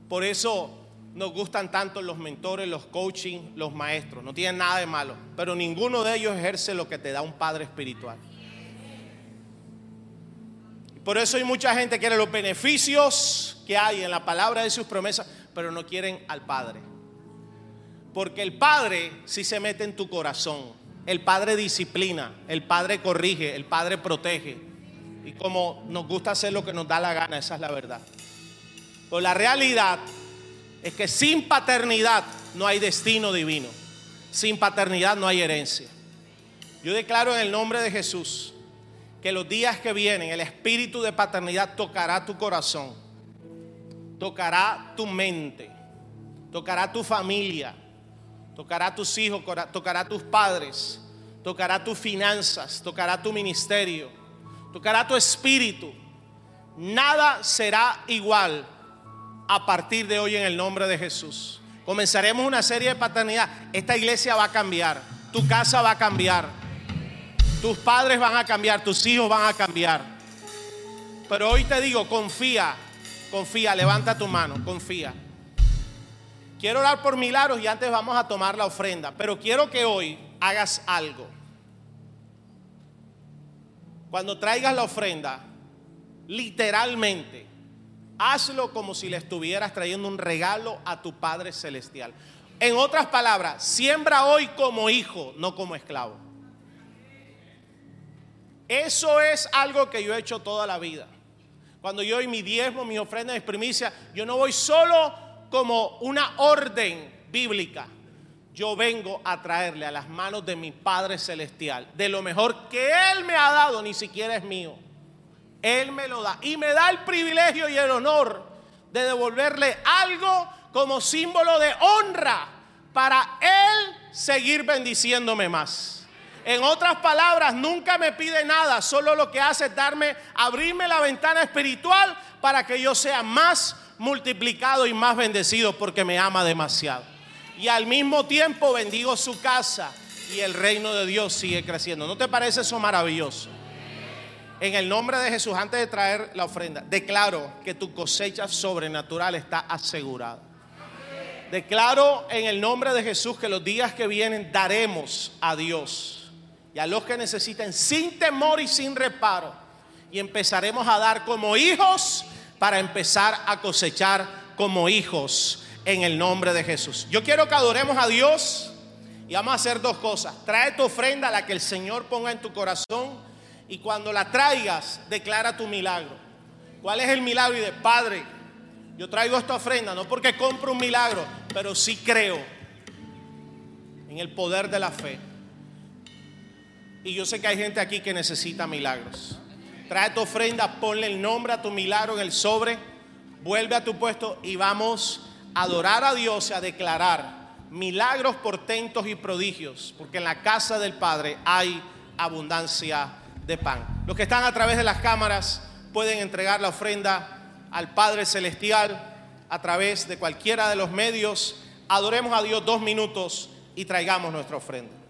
Por eso nos gustan tanto los mentores, los coaching, los maestros. No tienen nada de malo, pero ninguno de ellos ejerce lo que te da un padre espiritual. Por eso hay mucha gente que quiere los beneficios que hay en la palabra de sus promesas, pero no quieren al Padre. Porque el Padre sí se mete en tu corazón. El Padre disciplina, el Padre corrige, el Padre protege. Y como nos gusta hacer lo que nos da la gana, esa es la verdad. Pero la realidad es que sin paternidad no hay destino divino. Sin paternidad no hay herencia. Yo declaro en el nombre de Jesús que los días que vienen el espíritu de paternidad tocará tu corazón, tocará tu mente, tocará tu familia, tocará tus hijos, tocará tus padres, tocará tus finanzas, tocará tu ministerio, tocará tu espíritu. Nada será igual a partir de hoy en el nombre de Jesús. Comenzaremos una serie de paternidad. Esta iglesia va a cambiar, tu casa va a cambiar. Tus padres van a cambiar, tus hijos van a cambiar. Pero hoy te digo, confía, confía, levanta tu mano, confía. Quiero orar por milagros y antes vamos a tomar la ofrenda. Pero quiero que hoy hagas algo. Cuando traigas la ofrenda, literalmente, hazlo como si le estuvieras trayendo un regalo a tu Padre Celestial. En otras palabras, siembra hoy como hijo, no como esclavo. Eso es algo que yo he hecho toda la vida. Cuando yo doy mi diezmo, mi ofrenda, mis primicias, yo no voy solo como una orden bíblica. Yo vengo a traerle a las manos de mi Padre Celestial, de lo mejor que Él me ha dado, ni siquiera es mío. Él me lo da y me da el privilegio y el honor de devolverle algo como símbolo de honra para Él seguir bendiciéndome más. En otras palabras, nunca me pide nada, solo lo que hace es darme, abrirme la ventana espiritual para que yo sea más multiplicado y más bendecido porque me ama demasiado. Y al mismo tiempo bendigo su casa y el reino de Dios sigue creciendo. ¿No te parece eso maravilloso? En el nombre de Jesús, antes de traer la ofrenda, declaro que tu cosecha sobrenatural está asegurada. Declaro en el nombre de Jesús que los días que vienen daremos a Dios y a los que necesiten sin temor y sin reparo. Y empezaremos a dar como hijos para empezar a cosechar como hijos en el nombre de Jesús. Yo quiero que adoremos a Dios y vamos a hacer dos cosas. Trae tu ofrenda, la que el Señor ponga en tu corazón y cuando la traigas, declara tu milagro. ¿Cuál es el milagro? Y de Padre, yo traigo esta ofrenda, no porque compro un milagro, pero sí creo en el poder de la fe. Y yo sé que hay gente aquí que necesita milagros. Trae tu ofrenda, ponle el nombre a tu milagro en el sobre, vuelve a tu puesto y vamos a adorar a Dios y a declarar milagros, portentos y prodigios, porque en la casa del Padre hay abundancia de pan. Los que están a través de las cámaras pueden entregar la ofrenda al Padre Celestial a través de cualquiera de los medios. Adoremos a Dios dos minutos y traigamos nuestra ofrenda.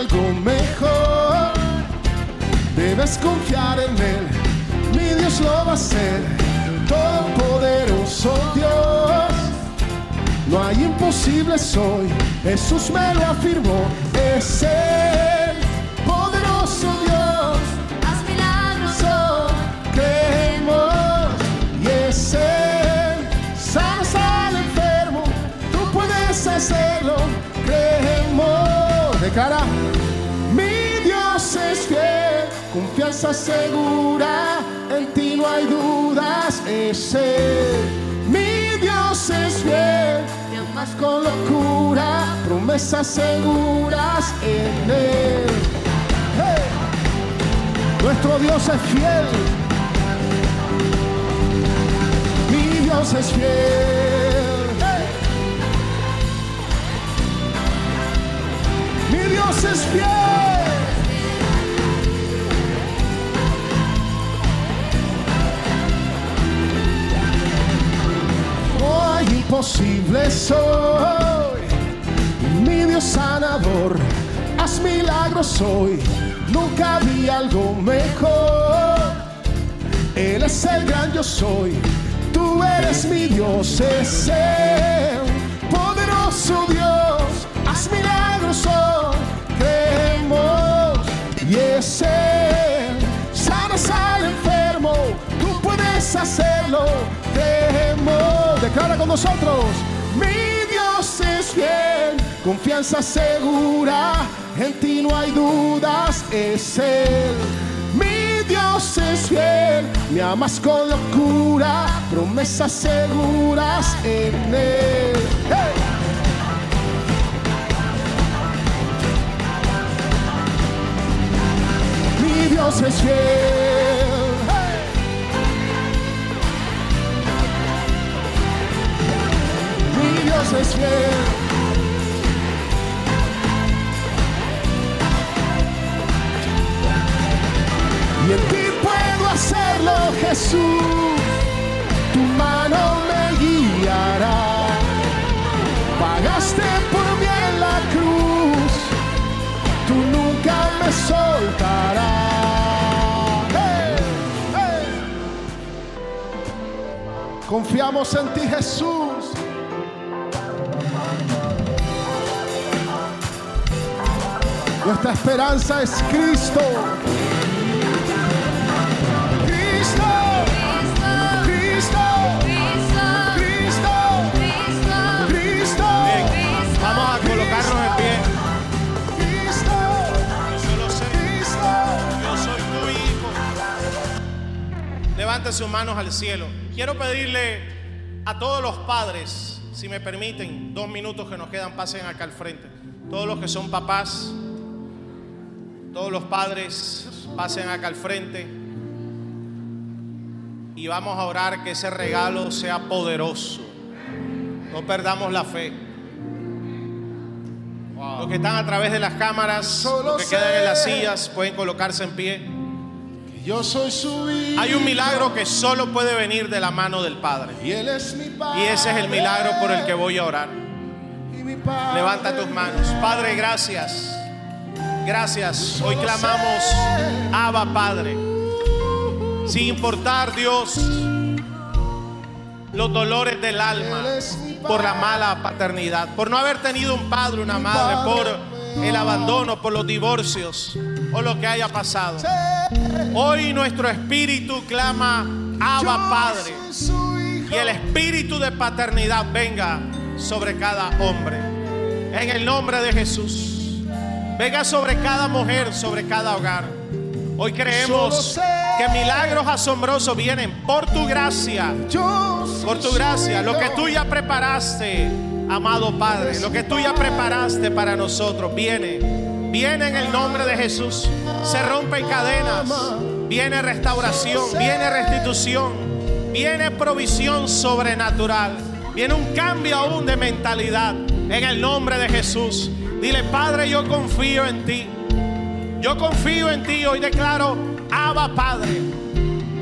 Algo mejor. Debes confiar en Él. Mi Dios lo va a hacer. Todopoderoso Dios. Hoy. Jesús me lo afirmó. Es el poderoso Dios. Haz milagros creemos y es Él. Sanas al enfermo, tú puedes hacerlo. Creemos. Declara, mi Dios es fiel, confianza segura, en ti no hay dudas. Es Él. Mi Dios es fiel, con locura, promesas seguras en Él. Nuestro Dios es fiel. Mi Dios es fiel. Mi Dios es fiel. Hay imposible soy. Mi Dios sanador, haz milagros hoy. Nunca vi algo mejor. Él es el gran yo soy. Tú eres mi Dios, es Él. Poderoso Dios, haz milagros hoy. Creemos y es Él. Sanas al enfermo, tú puedes hacerlo. Creemos. Declara con nosotros. Mi Dios es fiel, confianza segura, en ti no hay dudas, es Él. Mi Dios es fiel, me amas con locura, promesas seguras en Él. Mi Dios es fiel. Y en ti puedo hacerlo, Jesús. Tu mano me guiará. Pagaste por mí en la cruz. Tú nunca me soltarás. Confiamos en ti, Jesús. Esperanza es Cristo. Cristo. Cristo, Cristo. Cristo, vamos a colocarnos en pie. Cristo. Yo solo sé, Cristo. yo soy tu hijo. Levante sus manos al cielo. Quiero pedirle a todos los padres, si me permiten, dos minutos que nos quedan, pasen acá al frente. Todos los que son papás, todos los padres, pasen acá al frente. Y vamos a orar que ese regalo sea poderoso. No perdamos la fe. Los que están a través de las cámaras, Solo los que quedan en las sillas, pueden colocarse en pie. Yo soy su hijo. Hay un milagro que solo puede venir de la mano del Padre. Y él es mi padre. Y ese es el milagro por el que voy a orar. Y mi padre. Levanta tus manos. Padre, gracias. Gracias. Hoy clamamos, Abba Padre. Sin importar, Dios, los dolores del alma por la mala paternidad, por no haber tenido un padre, una madre, por el abandono, por los divorcios o lo que haya pasado. Hoy nuestro espíritu clama, Abba Padre. y el espíritu de paternidad venga sobre cada hombre. En el nombre de Jesús. Venga sobre cada mujer, sobre cada hogar. Hoy creemos que milagros asombrosos vienen por tu gracia. Por tu gracia, lo que tú ya preparaste, amado Padre, lo que tú ya preparaste para nosotros, viene, viene en el nombre de Jesús. Se rompen cadenas, viene restauración, viene restitución, viene provisión sobrenatural, viene un cambio aún de mentalidad en el nombre de Jesús. Dile, Padre, yo confío en ti. Yo confío en ti. Hoy declaro, Abba Padre.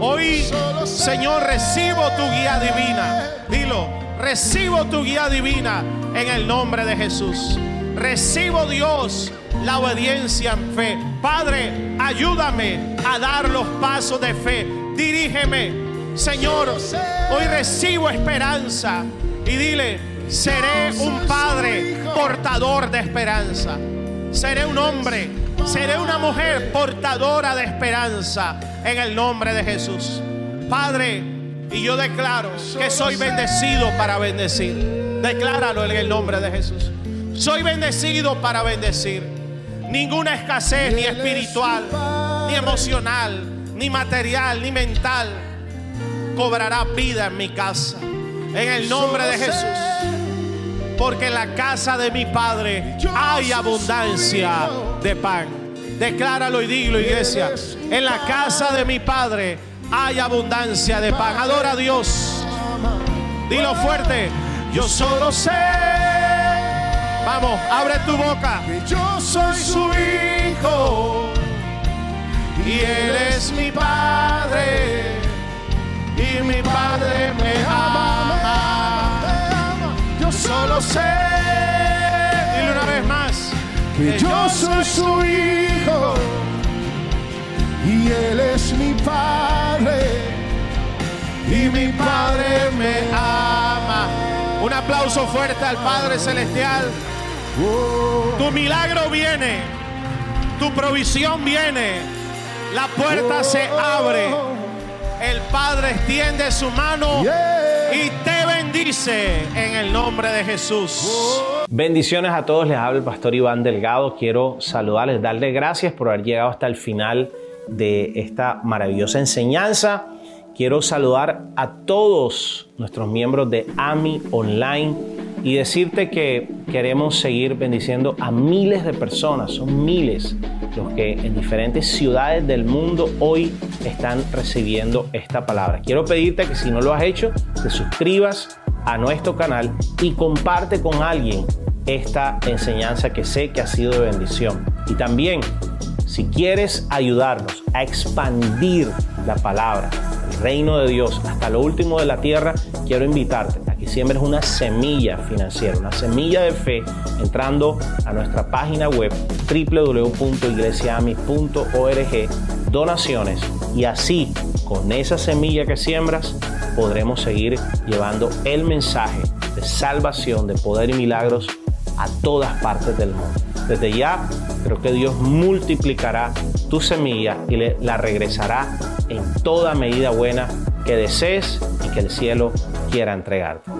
Hoy, Señor, recibo tu guía divina. Dilo, recibo tu guía divina en el nombre de Jesús. Recibo, Dios, la obediencia en fe. Padre, ayúdame a dar los pasos de fe. Dirígeme, Señor. Hoy recibo esperanza. Y dile, seré un padre portador de esperanza. Seré un hombre, seré una mujer portadora de esperanza en el nombre de Jesús. Padre, y yo declaro que soy bendecido para bendecir. Decláralo en el nombre de Jesús. Soy bendecido para bendecir. Ninguna escasez, ni espiritual, ni emocional, ni material, ni mental, cobrará vida en mi casa. En el nombre de Jesús. Porque en la casa de mi padre hay abundancia de pan. Decláralo y dilo, iglesia. En la casa de mi padre hay abundancia de pan. Adora a Dios. Dilo fuerte. Yo solo sé. Vamos, abre tu boca. yo soy su hijo Y Él es mi padre. Y mi padre me ama. Yo Solo sé. Dile una vez más. que yo soy su hijo y él es mi padre y mi Padre me ama. Un aplauso fuerte al Padre Celestial. Tu milagro viene, tu provisión viene, la puerta se abre. El Padre extiende su mano y te bendice en el nombre de Jesús. Bendiciones a todos, les habla el pastor Iván Delgado. Quiero saludarles, darles gracias por haber llegado hasta el final de esta maravillosa enseñanza. Quiero saludar a todos nuestros miembros de AMI Online y decirte que queremos seguir bendiciendo a miles de personas, son miles los que en diferentes ciudades del mundo hoy están recibiendo esta palabra. Quiero pedirte que si no lo has hecho, te suscribas a nuestro canal y comparte con alguien esta enseñanza que sé que ha sido de bendición. Y también, si quieres ayudarnos a expandir la palabra, el reino de Dios hasta lo último de la tierra, quiero invitarte a que siembres una semilla financiera, una semilla de fe, entrando a nuestra página web www.iglesiami.org, donaciones, y así, con esa semilla que siembras, podremos seguir llevando el mensaje de salvación, de poder y milagros a todas partes del mundo. Desde ya, creo que Dios multiplicará tu semilla y la regresará en toda medida buena que desees y que el cielo quiera entregarte.